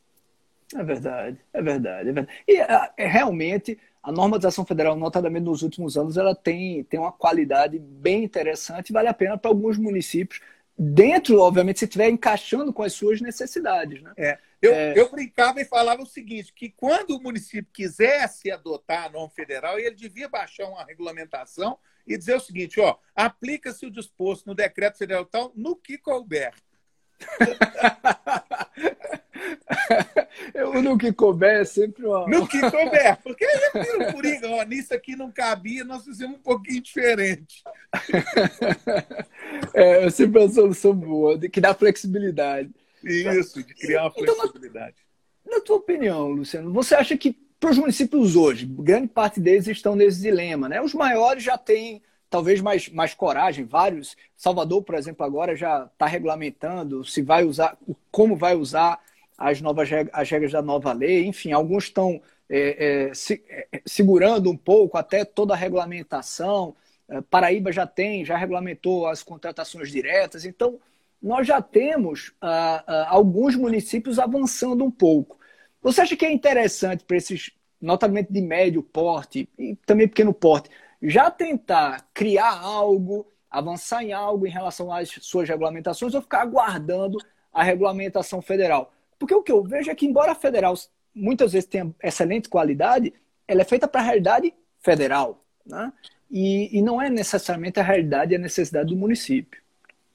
É verdade, é verdade. É verdade. E é, realmente a normatização federal, notadamente nos últimos anos, ela tem, tem uma qualidade bem interessante e vale a pena para alguns municípios, dentro, obviamente, se estiver encaixando com as suas necessidades. Né? É. Eu, é... eu brincava e falava o seguinte, que quando o município quisesse adotar a norma federal, ele devia baixar uma regulamentação e dizer o seguinte, ó, aplica-se o disposto no decreto federal tal no que couber. Eu, no que couber é sempre uma... No que couber, porque aí eu coringa, ó, nisso aqui não cabia, nós fizemos um pouquinho diferente. É, é sempre uma solução boa, que dá flexibilidade. Isso, de criar uma então, flexibilidade. Na, na tua opinião, Luciano, você acha que para os municípios hoje, grande parte deles estão nesse dilema, né? Os maiores já têm talvez mais, mais coragem, vários. Salvador, por exemplo, agora já está regulamentando se vai usar, como vai usar as novas as regras da nova lei. Enfim, alguns estão é, é, se, é, segurando um pouco até toda a regulamentação. É, Paraíba já tem, já regulamentou as contratações diretas. Então, nós já temos ah, ah, alguns municípios avançando um pouco. Você acha que é interessante para esses, notadamente de médio porte e também pequeno porte, já tentar criar algo, avançar em algo em relação às suas regulamentações ou ficar aguardando a regulamentação federal? Porque o que eu vejo é que, embora a federal muitas vezes tenha excelente qualidade, ela é feita para a realidade federal. Né? E, e, não é necessariamente a realidade e a necessidade do município.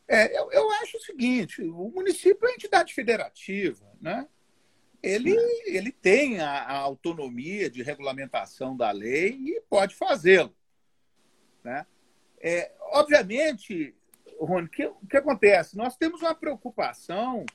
É, eu, eu acho o seguinte: o município é entidade federativa. Né? ele, ele tem a, a, autonomia de regulamentação da lei e pode fazê-lo. Né? É, obviamente, Rony, o que, o que acontece? Nós temos uma preocupação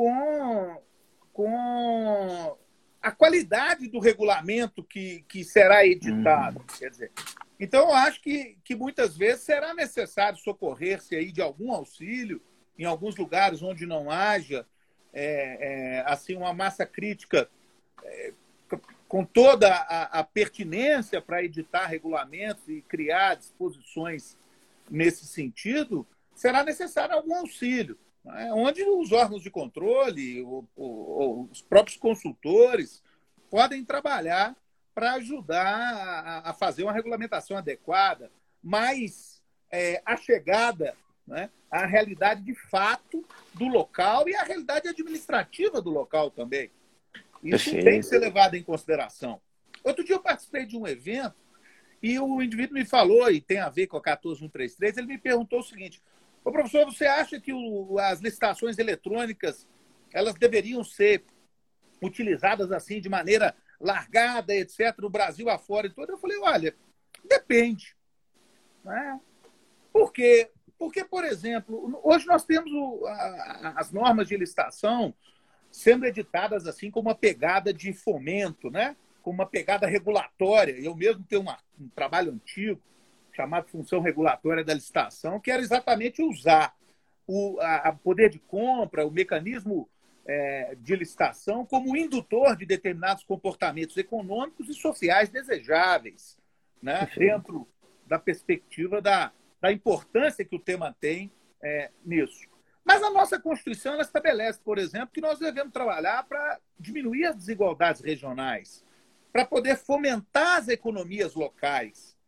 com, com a qualidade do regulamento que, que será editado. Uhum. Quer dizer, então, eu acho que, que muitas vezes será necessário socorrer-se aí de algum auxílio em alguns lugares onde não haja é, é, assim uma massa crítica é, com toda a, a pertinência para editar regulamentos e criar disposições nesse sentido, será necessário algum auxílio? Onde os órgãos de controle, os próprios consultores, podem trabalhar para ajudar a, a, fazer uma regulamentação adequada, mais é, achegada né? a realidade de fato do local e a realidade administrativa do local também. Isso tem que ser levado em consideração. Outro dia eu participei de um evento e o indivíduo me falou, e tem a ver com a 14133, ele me perguntou o seguinte: Ô, professor, você acha que o, as licitações eletrônicas elas deveriam ser utilizadas assim de maneira largada, etc., no Brasil afora e todo? Eu falei, olha, depende. Né? Por quê? Porque, por exemplo, hoje nós temos o, a, as normas de licitação sendo editadas assim com uma pegada de fomento, né? com uma pegada regulatória. Eu mesmo tenho uma, um trabalho antigo chamado Função Regulatória da Licitação, que era exatamente usar o a, a poder de compra, o mecanismo é, de licitação como indutor de determinados comportamentos econômicos e sociais desejáveis, né? dentro da perspectiva da, da importância que o tema tem é, nisso. Mas a nossa Constituição ela estabelece, por exemplo, que nós devemos trabalhar para diminuir as desigualdades regionais, para poder fomentar as economias locais.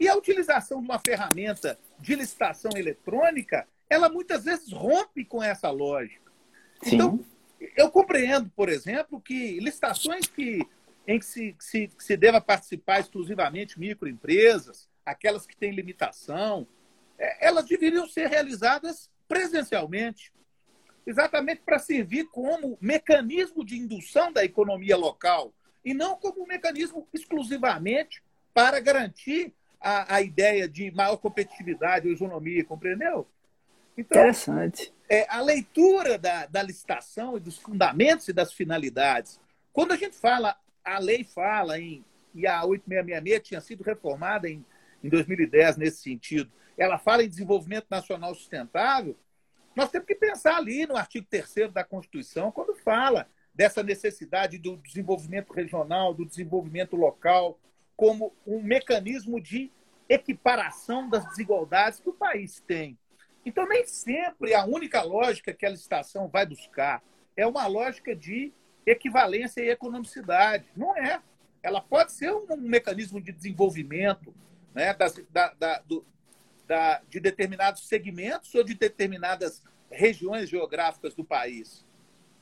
E a utilização de uma ferramenta de licitação eletrônica, ela muitas vezes rompe com essa lógica. Sim. Então, eu compreendo, por exemplo, que licitações que, em que se, se, se deva participar exclusivamente microempresas, aquelas que têm limitação, é, elas deveriam ser realizadas presencialmente, exatamente para servir como mecanismo de indução da economia local e não como um mecanismo exclusivamente para garantir a, a ideia de maior competitividade ou isonomia, compreendeu? Então, Interessante. É, a leitura da, da licitação e dos fundamentos e das finalidades. Quando a gente fala, a lei fala em, e a 8666 tinha sido reformada em, em 2010 nesse sentido, ela fala em desenvolvimento nacional sustentável, nós temos que pensar ali no artigo 3 da Constituição, quando fala dessa necessidade do desenvolvimento regional, do desenvolvimento local, como um mecanismo de equiparação das desigualdades que o país tem. Então, nem sempre a única lógica que a licitação vai buscar é uma lógica de equivalência e economicidade. Não é. Ela pode ser um mecanismo de desenvolvimento né, das, da, da, do, da, de determinados segmentos ou de determinadas regiões geográficas do país.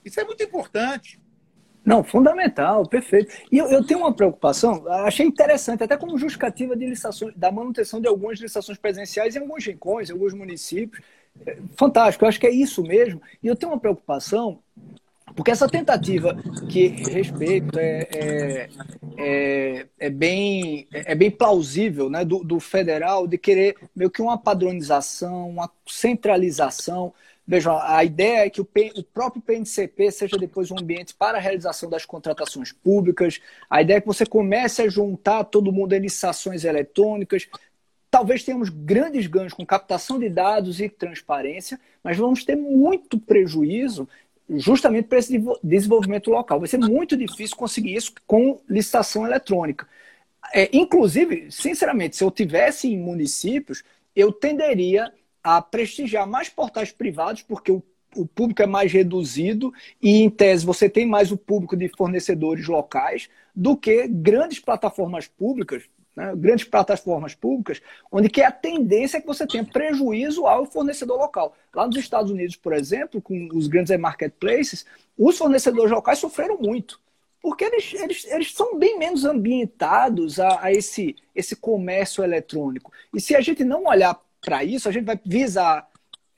Isso é muito importante. Não, fundamental, perfeito. E eu, eu, tenho uma preocupação, achei interessante, até como justificativa de licitações, da manutenção de algumas licitações presenciais em alguns rincões, em alguns municípios. Fantástico, eu acho que é isso mesmo. E eu tenho uma preocupação, porque essa tentativa que respeito é, é, é, é bem, é bem plausível né, do, do federal de querer meio que uma padronização, uma centralização Veja, a ideia é que o, o, próprio PNCP seja depois um ambiente para a realização das contratações públicas. A ideia é que você comece a juntar todo mundo em licitações eletrônicas. Talvez tenhamos grandes ganhos com captação de dados e transparência, mas vamos ter muito prejuízo justamente para esse desenvolvimento local. Vai ser muito difícil conseguir isso com licitação eletrônica. É, inclusive, sinceramente, se eu tivesse em municípios, eu tenderia a prestigiar mais portais privados, porque o, o público é mais reduzido e, em tese, você tem mais o público de fornecedores locais do que grandes plataformas públicas, né, grandes plataformas públicas, onde que a tendência é que você tenha prejuízo ao fornecedor local. Lá nos Estados Unidos, por exemplo, com os grandes marketplaces, os fornecedores locais sofreram muito porque eles, eles, eles são bem menos ambientados a, a, esse, esse comércio eletrônico. E se a gente não olhar para isso, a gente vai visar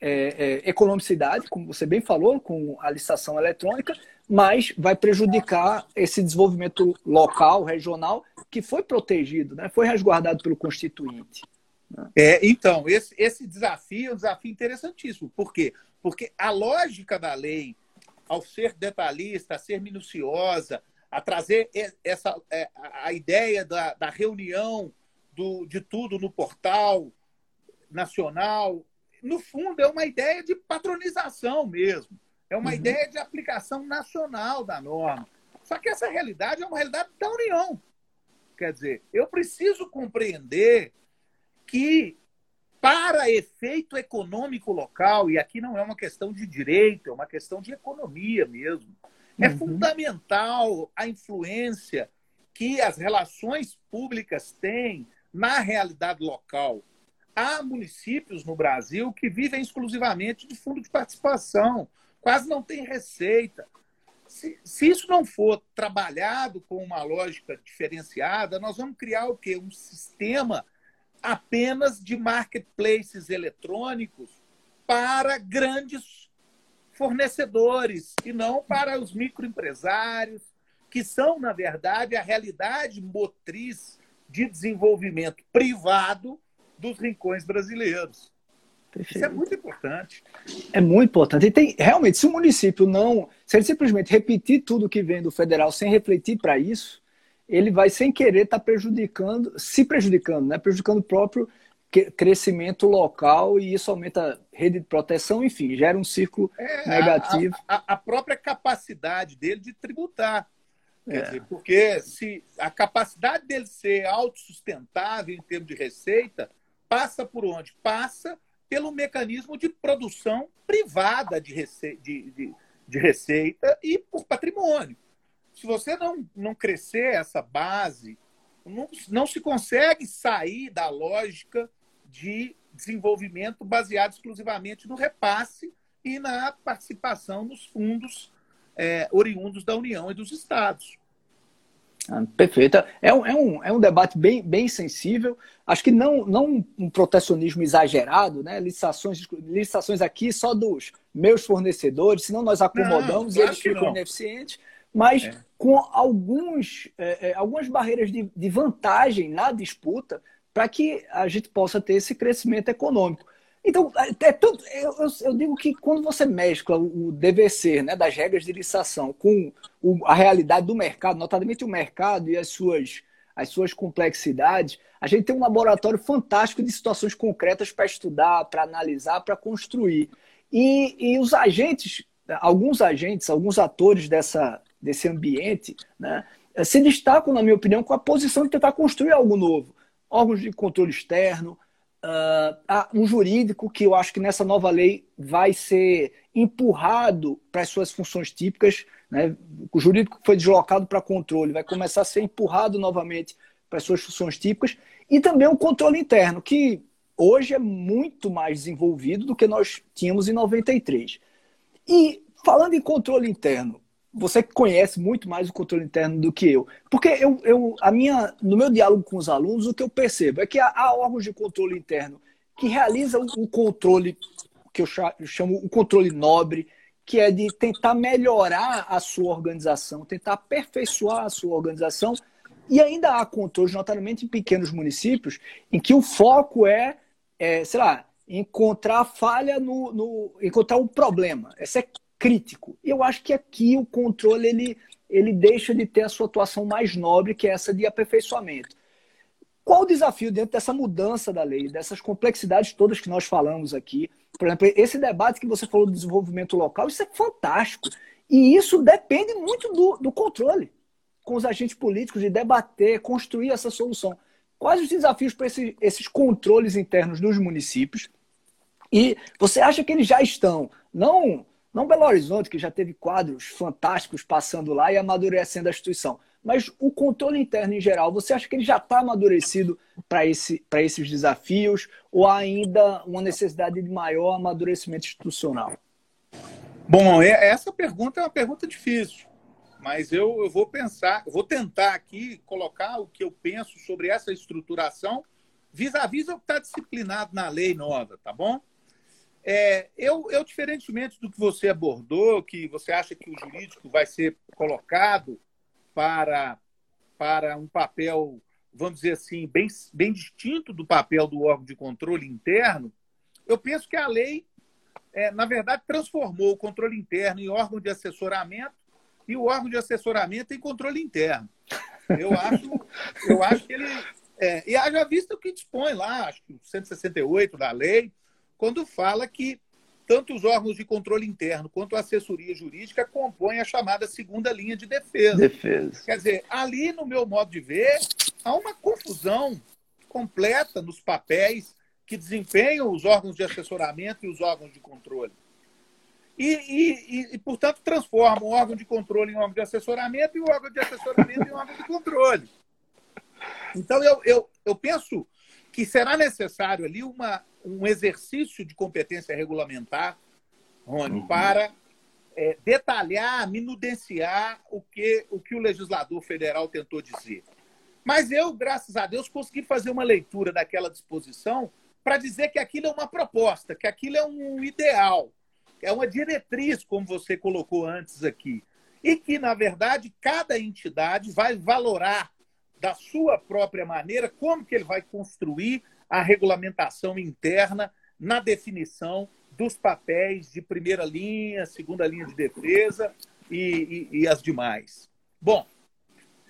é, é, economicidade, como você bem falou, com a licitação eletrônica, mas vai prejudicar esse desenvolvimento local, regional, que foi protegido, né? foi resguardado pelo Constituinte. É, então, esse, esse desafio é um desafio interessantíssimo. Por quê? Porque a lógica da lei, ao ser detalhista, a ser minuciosa, a trazer essa, é, a ideia da, da reunião do, de tudo no portal, nacional. No fundo, é uma ideia de patronização mesmo. É uma uhum. ideia de aplicação nacional da norma. Só que essa realidade é uma realidade da União. Quer dizer, eu preciso compreender que, para efeito econômico local, e aqui não é uma questão de direito, é uma questão de economia mesmo, é uhum. fundamental a influência que as relações públicas têm na realidade local há municípios no Brasil que vivem exclusivamente de fundo de participação, quase não tem receita. Se, se, isso não for trabalhado com uma lógica diferenciada, nós vamos criar o quê? Um sistema apenas de marketplaces eletrônicos para grandes fornecedores e não para os microempresários, que são, na verdade, a realidade motriz de desenvolvimento privado dos rincões brasileiros. Perfeito. Isso é muito importante. É muito importante. E tem, realmente, se o município não. Se ele simplesmente repetir tudo que vem do federal sem refletir para isso, ele vai, sem querer, estar tá prejudicando, se prejudicando, né? prejudicando o próprio crescimento local e isso aumenta a rede de proteção, enfim, gera um círculo é, negativo. A, a, a, própria capacidade dele de tributar. Quer é. dizer, porque se a capacidade dele ser autossustentável em termos de receita passa por onde? Passa pelo mecanismo de produção privada de, rece... de, de, de receita e por patrimônio. Se você não, não crescer essa base, não, não se consegue sair da lógica de desenvolvimento baseado exclusivamente no repasse e na participação nos fundos é, oriundos da União e dos Estados. Ah, perfeito. É um, é, um, é um debate bem, bem sensível. Acho que não, não um protecionismo exagerado, né? Licitações, licitações aqui só dos meus fornecedores, senão nós acomodamos não, e eles ficam ineficientes, mas é. com alguns, é, é, algumas barreiras de, de vantagem na disputa para que a gente possa ter esse crescimento econômico. Então, é, é tudo, eu, eu, digo que quando você mescla o ser né, das regras de licitação com o, a realidade do mercado, notadamente o mercado e as suas, as suas complexidades, a gente tem um laboratório fantástico de situações concretas para estudar, para analisar, para construir. E, e os agentes, alguns agentes, alguns atores dessa, desse ambiente, né, se destacam, na minha opinião, com a posição de tentar construir algo novo. Órgãos de controle externo, uh, um jurídico que eu acho que nessa nova lei vai ser empurrado para as suas funções típicas. Né? O jurídico que foi deslocado para controle vai começar a ser empurrado novamente para as suas funções típicas. E também um controle interno, que hoje é muito mais desenvolvido do que nós tínhamos em 93. E falando em controle interno, você conhece muito mais o controle interno do que eu. Porque eu, eu, a minha, no meu diálogo com os alunos, o que eu percebo é que há, há órgãos de controle interno que realizam o controle, que eu chamo o controle nobre, que é de tentar melhorar a sua organização, tentar aperfeiçoar a sua organização. E ainda há controles, notadamente em pequenos municípios, em que o foco é, é sei lá, encontrar falha no, no encontrar um problema. Essa é crítico. Eu acho que aqui o controle ele, ele deixa de ter a sua atuação mais nobre, que é essa de aperfeiçoamento. Qual o desafio dentro dessa mudança da lei, dessas complexidades todas que nós falamos aqui? Por exemplo, esse debate que você falou do desenvolvimento local, isso é fantástico. E isso depende muito do, do controle com os agentes políticos, de debater, construir essa solução. Quais os desafios para esse, esses controles internos nos municípios? E você acha que eles já estão, não não Belo Horizonte, que já teve quadros fantásticos passando lá e amadurecendo a instituição. Mas o controle interno em geral, você acha que ele já está amadurecido para esse, esses desafios ou há ainda uma necessidade de maior amadurecimento institucional? Bom, é, essa pergunta é uma pergunta difícil, mas eu, eu vou pensar, eu vou tentar aqui colocar o que eu penso sobre essa estruturação vis-à-vis -vis o que está disciplinado na lei nova, tá bom? É, eu, eu, diferentemente do que você abordou, que você acha que o jurídico vai ser colocado para, para um papel, vamos dizer assim, bem, bem distinto do papel do órgão de controle interno, eu penso que a lei, é, na verdade, transformou o controle interno em órgão de assessoramento e o órgão de assessoramento em controle interno. Eu acho, eu acho que ele. É, e haja visto o que dispõe lá, acho que o 168 da lei, quando fala que tanto os órgãos de controle interno quanto a assessoria jurídica compõem a chamada segunda linha de defesa. defesa. Quer dizer, ali, no meu modo de ver, há uma confusão completa nos papéis que desempenham os órgãos de assessoramento e os órgãos de controle. E, e, e, portanto, transforma o órgão de controle em órgão de assessoramento e o órgão de assessoramento em órgão de controle. Então, eu, eu, eu penso que será necessário ali uma, um exercício de competência regulamentar, Rony, uhum. para é, detalhar, minudenciar o que, o que o legislador federal tentou dizer. Mas eu, graças a Deus, consegui fazer uma leitura daquela disposição para dizer que aquilo é uma proposta, que aquilo é um ideal, é uma diretriz, como você colocou antes aqui. E que, na verdade, cada entidade vai valorar da sua própria maneira como que ele vai construir a regulamentação interna na definição dos papéis de primeira linha, segunda linha de defesa e, e, e as demais. Bom,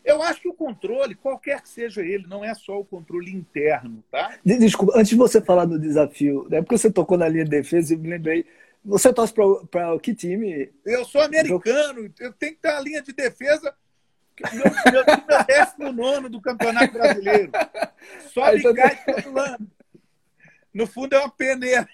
eu acho que o controle, qualquer que seja ele, não é só o controle interno, tá? Desculpa, antes de você falar do desafio, é porque você tocou na linha de defesa, eu me lembrei. Você torce para que time? Eu sou americano, eu tenho que ter uma linha de defesa. Meu, meu time é décimo nono do Campeonato Brasileiro. Só então... cai todo ano. No fundo é uma peneira.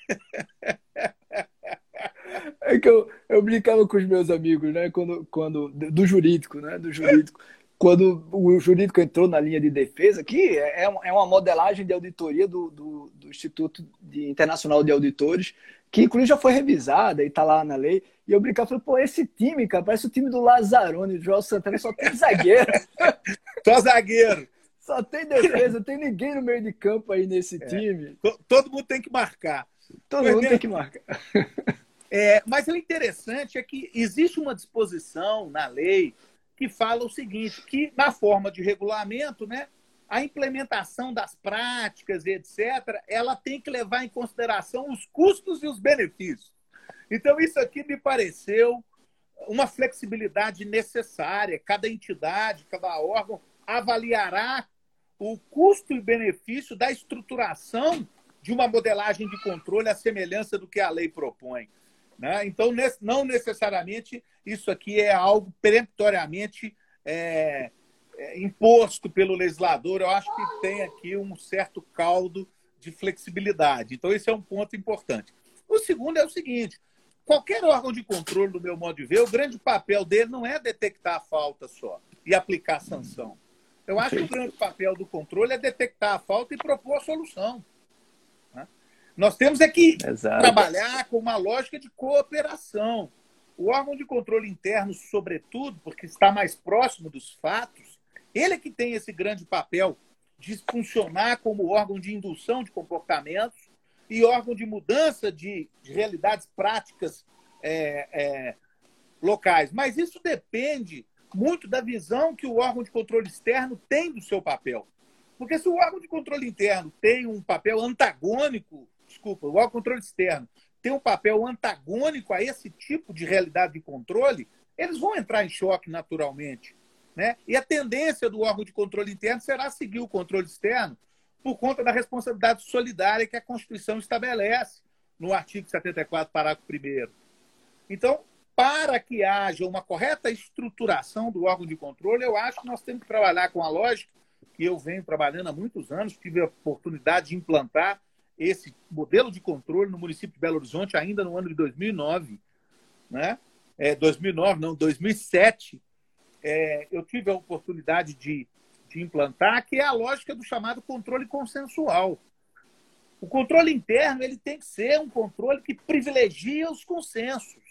É que eu, eu brincava com os meus amigos, né? Quando, quando, do jurídico, né? Do jurídico quando o jurídico entrou na linha de defesa, que é, é uma modelagem de auditoria do, do, do Instituto de Internacional de Auditores, que inclusive já foi revisada e está lá na lei. E eu brincava, falei, pô, esse time, cara, parece o time do Lazzaroni, do João Santana, só tem zagueiro. só zagueiro. Só tem defesa, tem ninguém no meio de campo aí nesse é. time. Todo mundo tem que marcar. Todo Mas, mundo tem que marcar. É, mas o interessante é que existe uma disposição na lei que fala o seguinte, que na forma de regulamento, né, a implementação das práticas, etc., ela tem que levar em consideração os custos e os benefícios. Então, isso aqui me pareceu uma flexibilidade necessária. Cada entidade, cada órgão avaliará o custo e benefício da estruturação de uma modelagem de controle à semelhança do que a lei propõe. Né? Então, não necessariamente isso aqui é algo peremptoriamente é, imposto pelo legislador. Eu acho que tem aqui um certo caldo de flexibilidade. Então, esse é um ponto importante. O segundo é o seguinte: qualquer órgão de controle, do meu modo de ver, o grande papel dele não é detectar a falta só e aplicar sanção. Eu acho que o grande papel do controle é detectar a falta e propor a solução. Nós temos é que Exato. trabalhar com uma lógica de cooperação. O órgão de controle interno, sobretudo, porque está mais próximo dos fatos, ele é que tem esse grande papel de funcionar como órgão de indução de comportamentos e órgão de mudança de, de realidades práticas é, é, locais. Mas isso depende muito da visão que o órgão de controle externo tem do seu papel. Porque se o órgão de controle interno tem um papel antagônico desculpa, o órgão de controle externo tem um papel antagônico a esse tipo de realidade de controle, eles vão entrar em choque naturalmente. Né? E a tendência do órgão de controle interno será seguir o controle externo por conta da responsabilidade solidária que a Constituição estabelece no artigo 74, parágrafo 1. Então, para que haja uma correta estruturação do órgão de controle, eu acho que nós temos que trabalhar com a lógica que eu venho trabalhando há muitos anos, tive a oportunidade de implantar esse modelo de controle no município de Belo Horizonte ainda no ano de 2009, né? É, 2009, não, 2007, é, eu tive a oportunidade de, de implantar, que é a lógica do chamado controle consensual. O controle interno ele tem que ser um controle que privilegia os consensos.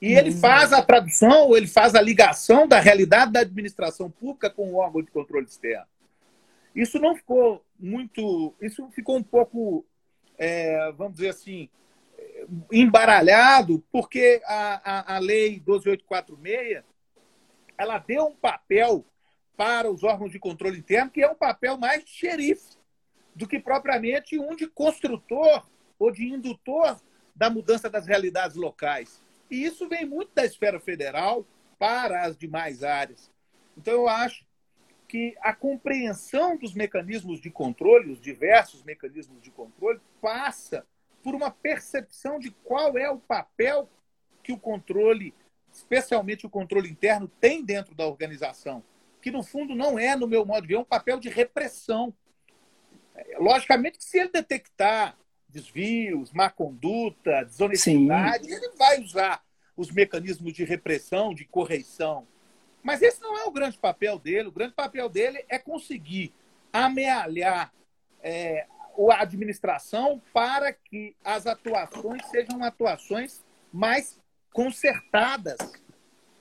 E ele uhum. faz a tradução, ou ele faz a ligação da realidade da administração pública com o órgão de controle externo. Isso não ficou muito. Isso ficou um pouco, é, vamos dizer assim, embaralhado, porque a, a, a Lei 12846 ela deu um papel para os órgãos de controle interno, que é um papel mais de xerife do que propriamente um de construtor ou de indutor da mudança das realidades locais. E isso vem muito da esfera federal para as demais áreas. Então, eu acho que a compreensão dos mecanismos de controle, os diversos mecanismos de controle, passa por uma percepção de qual é o papel que o controle, especialmente o controle interno, tem dentro da organização. Que, no fundo, não é, no meu modo de ver, um papel de repressão. Logicamente que se ele detectar desvios, má conduta, desonestidade, Sim. ele vai usar os mecanismos de repressão, de correção. Mas esse não é o grande papel dele. O grande papel dele é conseguir amealhar é, a administração para que as atuações sejam atuações mais concertadas,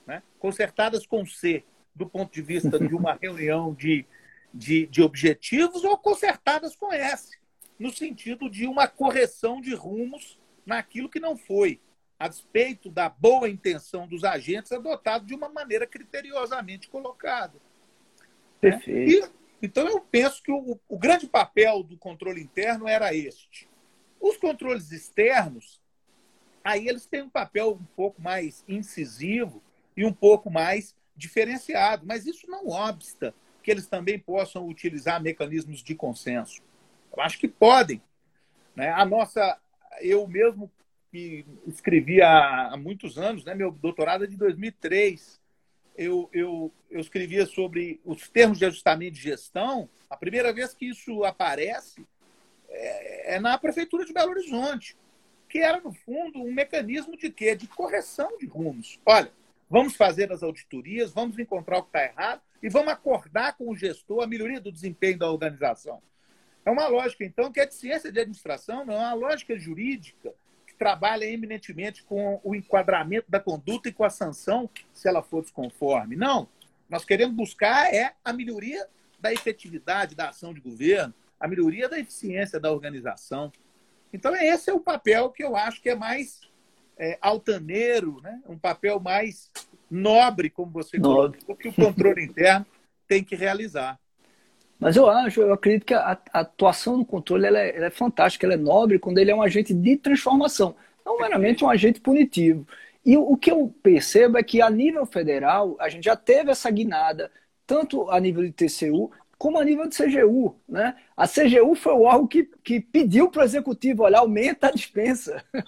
né? concertadas com C, do ponto de vista de uma reunião de, de, de objetivos, ou concertadas com S, no sentido de uma correção de rumos naquilo que não foi, a despeito da boa intenção dos agentes, adotado de uma maneira criteriosamente colocada. Perfeito. E, então, eu penso que o, o grande papel do controle interno era este. Os controles externos, aí eles têm um papel um pouco mais incisivo e um pouco mais diferenciado, mas isso não obsta que eles também possam utilizar mecanismos de consenso. Eu acho que podem. Né? A nossa, eu mesmo que escrevi há, há muitos anos, né? meu doutorado é de 2003, eu, eu, eu escrevia sobre os termos de ajustamento de gestão, a primeira vez que isso aparece é, é na Prefeitura de Belo Horizonte, que era, no fundo, um mecanismo de quê? De correção de rumos. Olha, vamos fazer as auditorias, vamos encontrar o que está errado e vamos acordar com o gestor a melhoria do desempenho da organização. É uma lógica, então, que é de ciência de administração, não é uma lógica jurídica trabalha eminentemente com o enquadramento da conduta e com a sanção, se ela for desconforme. Não. Nós queremos buscar é a melhoria da efetividade da ação de governo, a melhoria da eficiência da organização. Então, esse é o papel que eu acho que é mais é, altaneiro, né? um papel mais nobre, como você nobre. colocou, que o controle interno tem que realizar. Mas eu acho, eu acredito que a, a atuação no controle ela é, ela é, fantástica, ela é nobre quando ele é um agente de transformação, não meramente um agente punitivo. E o, o que eu percebo é que a nível federal a gente já teve essa guinada, tanto a nível de TCU como a nível de CGU. Né? A CGU foi o órgão que, que pediu para o executivo, olha, aumenta a dispensa.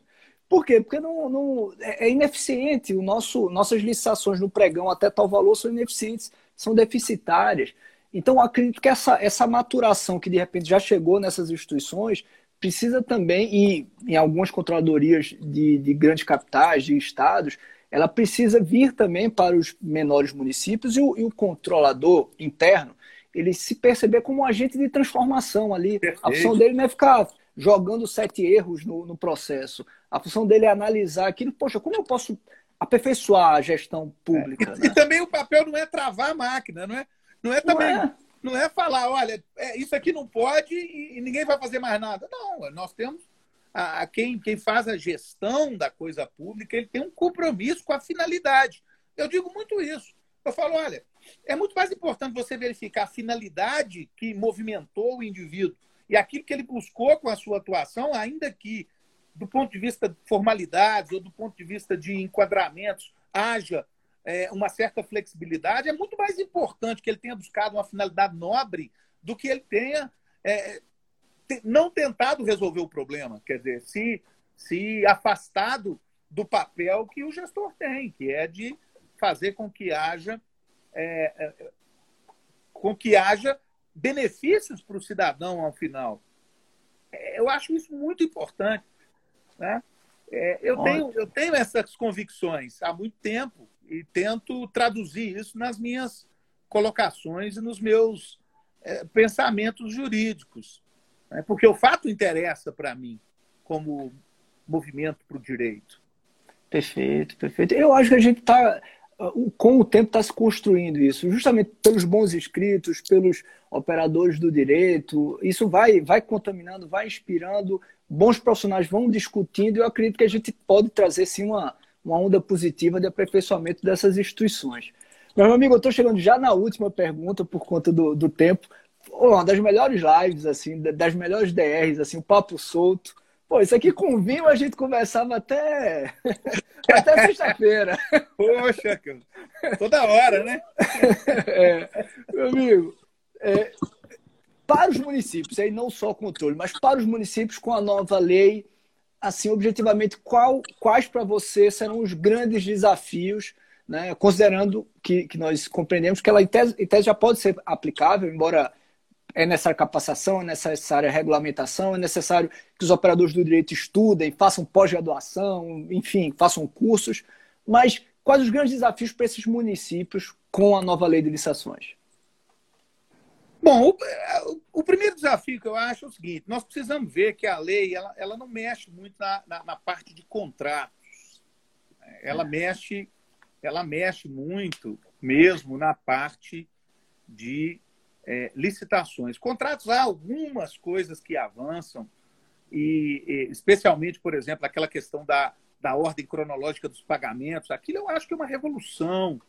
Por quê? Porque não, não, é, é ineficiente. O nosso, nossas licitações no pregão até tal valor são ineficientes, são deficitárias. Então, acredito que essa, essa maturação que de repente já chegou nessas instituições precisa também, e em algumas controladorias de, de grandes capitais, de estados, ela precisa vir também para os menores municípios e o, e o controlador interno ele se perceber como um agente de transformação ali. Perfeito. A função dele não é ficar jogando sete erros no, no processo. A função dele é analisar aquilo, poxa, como eu posso aperfeiçoar a gestão pública? É. E, né? e, também o papel não é travar a máquina, não é? Não é também. Não é, não é falar, olha, é, isso aqui não pode e, e, ninguém vai fazer mais nada. Não, nós temos. A, a, quem, quem faz a gestão da coisa pública, ele tem um compromisso com a finalidade. Eu digo muito isso. Eu falo, olha, é muito mais importante você verificar a finalidade que movimentou o indivíduo e aquilo que ele buscou com a sua atuação, ainda que do ponto de vista de formalidades ou do ponto de vista de enquadramentos haja é, uma certa flexibilidade, é muito mais importante que ele tenha buscado uma finalidade nobre do que ele tenha é, não tentado resolver o problema. Quer dizer, se, se afastado do papel que o gestor tem, que é de fazer com que haja é, é com que haja benefícios para o cidadão ao final. É, eu acho isso muito importante. Né? É, eu, tenho, eu tenho essas convicções há muito tempo e tento traduzir isso nas minhas colocações e nos meus é, pensamentos jurídicos. Né? Porque o fato interessa para mim como movimento para o direito. Perfeito, perfeito. Eu acho que a gente está, com o tempo, está se construindo isso, justamente pelos bons escritos, pelos operadores do direito. Isso vai, vai contaminando, vai inspirando. Bons profissionais vão discutindo. E eu acredito que a gente pode trazer sim uma, uma onda positiva de aperfeiçoamento dessas instituições. Mas, meu amigo, eu estou chegando já na última pergunta por conta do, do tempo. Uma das melhores lives, assim, das melhores DRs, assim, o papo solto. Pô, isso aqui com vinho a gente conversava até, até sexta-feira. Poxa, toda hora, né? É, meu amigo, é, para os municípios, aí não só controle, mas para os municípios com a nova lei assim, objetivamente, qual, quais para você serão os grandes desafios, né, considerando que, que nós compreendemos que ela, em tese, em tese, já pode ser aplicável, embora é necessária capacitação, é necessária regulamentação, é necessário que os operadores do direito estudem, façam pós-graduação, enfim, façam cursos, mas quais os grandes desafios para esses municípios com a nova lei de licitações? Bom, o, o, primeiro desafio que eu acho é o seguinte: nós precisamos ver que a lei ela, ela não mexe muito na, na, na parte de contratos. Ela mexe, ela mexe muito mesmo na parte de é, licitações. Contratos há algumas coisas que avançam, e, e, especialmente, por exemplo, aquela questão da, da ordem cronológica dos pagamentos. Aquilo eu acho que é uma revolução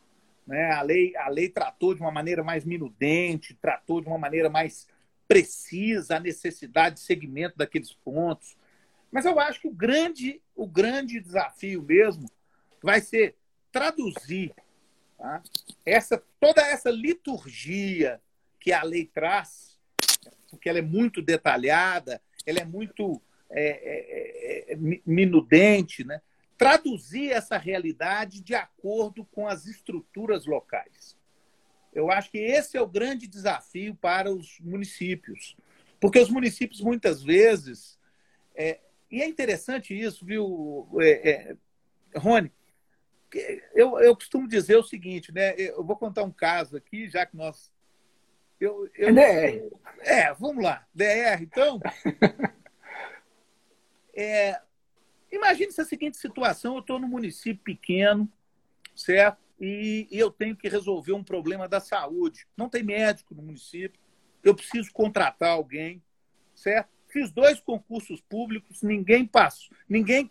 né? A, lei, a lei tratou de uma maneira mais minudente, tratou de uma maneira mais precisa a necessidade de segmento daqueles pontos. Mas eu acho que o grande, o grande desafio mesmo vai ser traduzir tá? essa, toda essa liturgia que a lei traz, porque ela é muito detalhada, ela é muito é, é, é, é minudente, né? traduzir essa realidade de acordo com as estruturas locais. Eu acho que esse é o grande desafio para os municípios, porque os municípios muitas vezes é, e é interessante isso, viu, é, é, Rony? Eu, eu costumo dizer o seguinte, né? Eu vou contar um caso aqui, já que nós. Eu, eu, é DR. É, vamos lá. DR, então. é, Imagine essa seguinte situação: eu estou num município pequeno, certo? E, e, eu tenho que resolver um problema da saúde. Não tem médico no município, eu preciso contratar alguém, certo? Fiz dois concursos públicos, ninguém passou, ninguém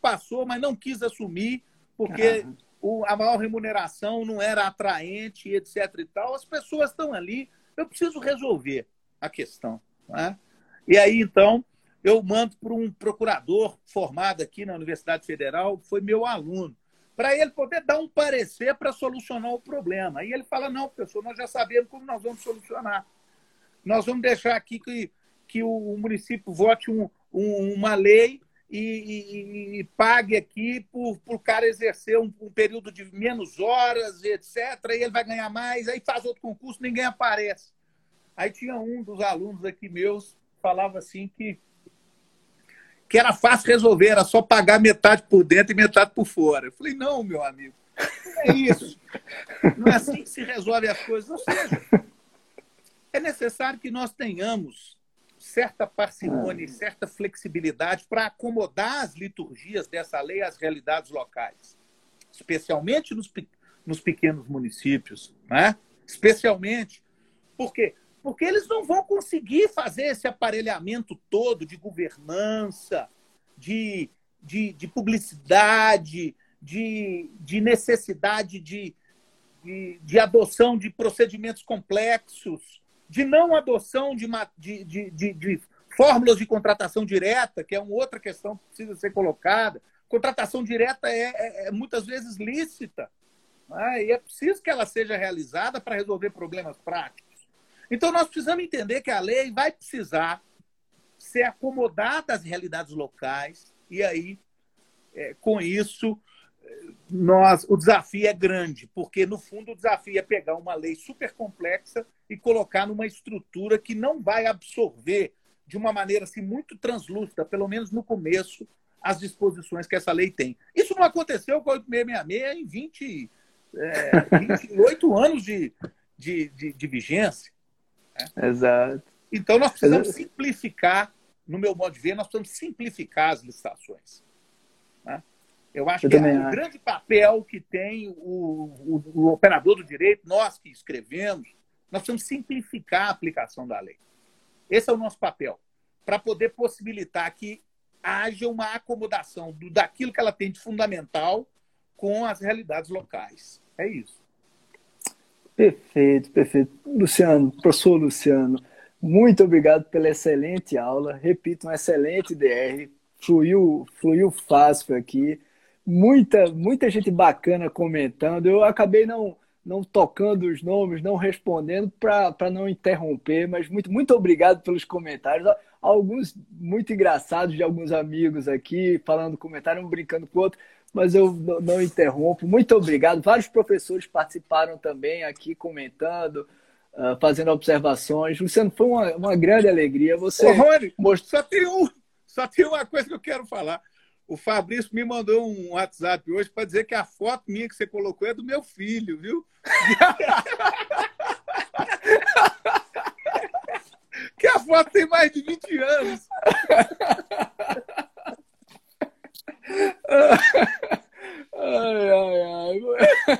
passou, mas não quis assumir, porque uhum. o, a maior remuneração não era atraente, etc. e tal. As pessoas estão ali, eu preciso resolver a questão. Né? E aí, então, eu mando para um procurador formado aqui na Universidade Federal, foi meu aluno, para ele poder dar um parecer para solucionar o problema. Aí ele fala: não, professor, nós já sabemos como nós vamos solucionar. Nós vamos deixar aqui que, que o município vote um, um, uma lei e, e, e, pague aqui por o cara exercer um, um, período de menos horas, etc. E ele vai ganhar mais, aí faz outro concurso, ninguém aparece. Aí tinha um dos alunos aqui meus falava assim que que era fácil resolver, era só pagar metade por dentro e metade por fora. Eu falei, não, meu amigo, não é isso. Não é assim que se resolve as coisas. Ou seja, é necessário que nós tenhamos certa parcimônia e certa flexibilidade para acomodar as liturgias dessa lei às realidades locais, especialmente nos, nos pequenos municípios, né? especialmente. Porque porque eles não vão conseguir fazer esse aparelhamento todo de governança, de, de, de publicidade, de, de necessidade de, de, de, adoção de procedimentos complexos, de não adoção de, de, de, de, de fórmulas de contratação direta, que é uma outra questão que precisa ser colocada. Contratação direta é, é, é muitas vezes lícita, né? e é preciso que ela seja realizada para resolver problemas práticos. Então, nós precisamos entender que a lei vai precisar ser acomodada às realidades locais, e aí, é, com isso, nós, o desafio é grande, porque, no fundo, o desafio é pegar uma lei super complexa e colocar numa estrutura que não vai absorver de uma maneira assim, muito translúcida, pelo menos no começo, as disposições que essa lei tem. Isso não aconteceu com a 8666 em 20, é, 28 anos de, de, de, de vigência. Né? Exato. Então, nós precisamos Exato. simplificar, no meu modo de ver, nós precisamos simplificar as licitações. Né? Eu acho Eu que é o grande papel que tem o, o, o, operador do direito, nós que escrevemos, nós precisamos simplificar a aplicação da lei. Esse é o nosso papel, para poder possibilitar que haja uma acomodação do, daquilo que ela tem de fundamental com as realidades locais. É isso. Perfeito, perfeito. Luciano, professor Luciano, muito obrigado pela excelente aula. Repito, um excelente DR. Fluiu, fluiu fácil aqui. Muita, muita gente bacana comentando. Eu acabei não, não tocando os nomes, não respondendo para não interromper, mas muito, muito obrigado pelos comentários. Alguns muito engraçados de alguns amigos aqui, falando comentário, um brincando com o outro mas eu não interrompo. Muito obrigado. Vários professores participaram também aqui comentando, uh, fazendo observações. Luciano, foi uma, uma grande alegria. Você Ô, Rony, mostrou... só, tem um, só tem uma coisa que eu quero falar. O Fabrício me mandou um WhatsApp hoje para dizer que a foto minha que você colocou é do meu filho, viu? foto tem mais de 20 anos. ai, ai, ai.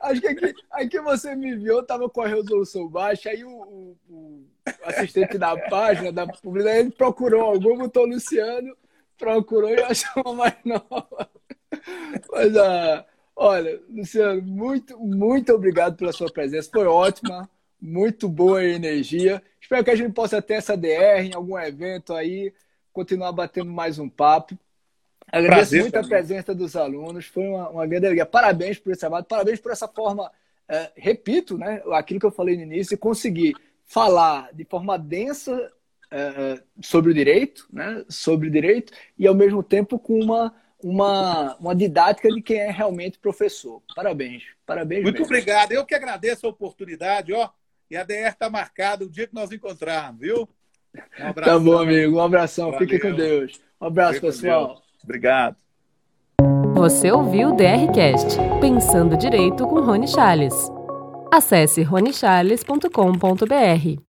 Acho que aqui, aqui você me viu, eu tava com a resolução baixa, aí o, o, o assistente da página, da publicidade, ele procurou algum, botou Luciano, procurou e achou uma mais nova. Mas, ah, olha, Luciano, muito, muito obrigado pela sua presença, foi ótima, muito boa a energia. Espero que a gente possa ter essa DR em algum evento aí, continuar batendo mais um papo. Agradeço Prazer, muito também. a presença dos alunos, foi uma, uma grande alegria. Parabéns por esse trabalho, parabéns por essa forma, é, repito, né, aquilo que eu falei no início, conseguir falar de forma densa é, sobre o direito, né, sobre o direito, e ao mesmo tempo com uma, uma, uma didática de quem é realmente professor. Parabéns, parabéns. Muito mesmo. obrigado, eu que agradeço a oportunidade, ó, e a DR está marcada o dia que nós encontrarmos, viu? Um abração. Tá bom, amigo, um abração, Valeu. fique com Deus. Um abraço, Fique pessoal. Obrigado. Você ouviu o DRCast, Pensando Direito com Rony Charles. Acesse ronichales.com.br.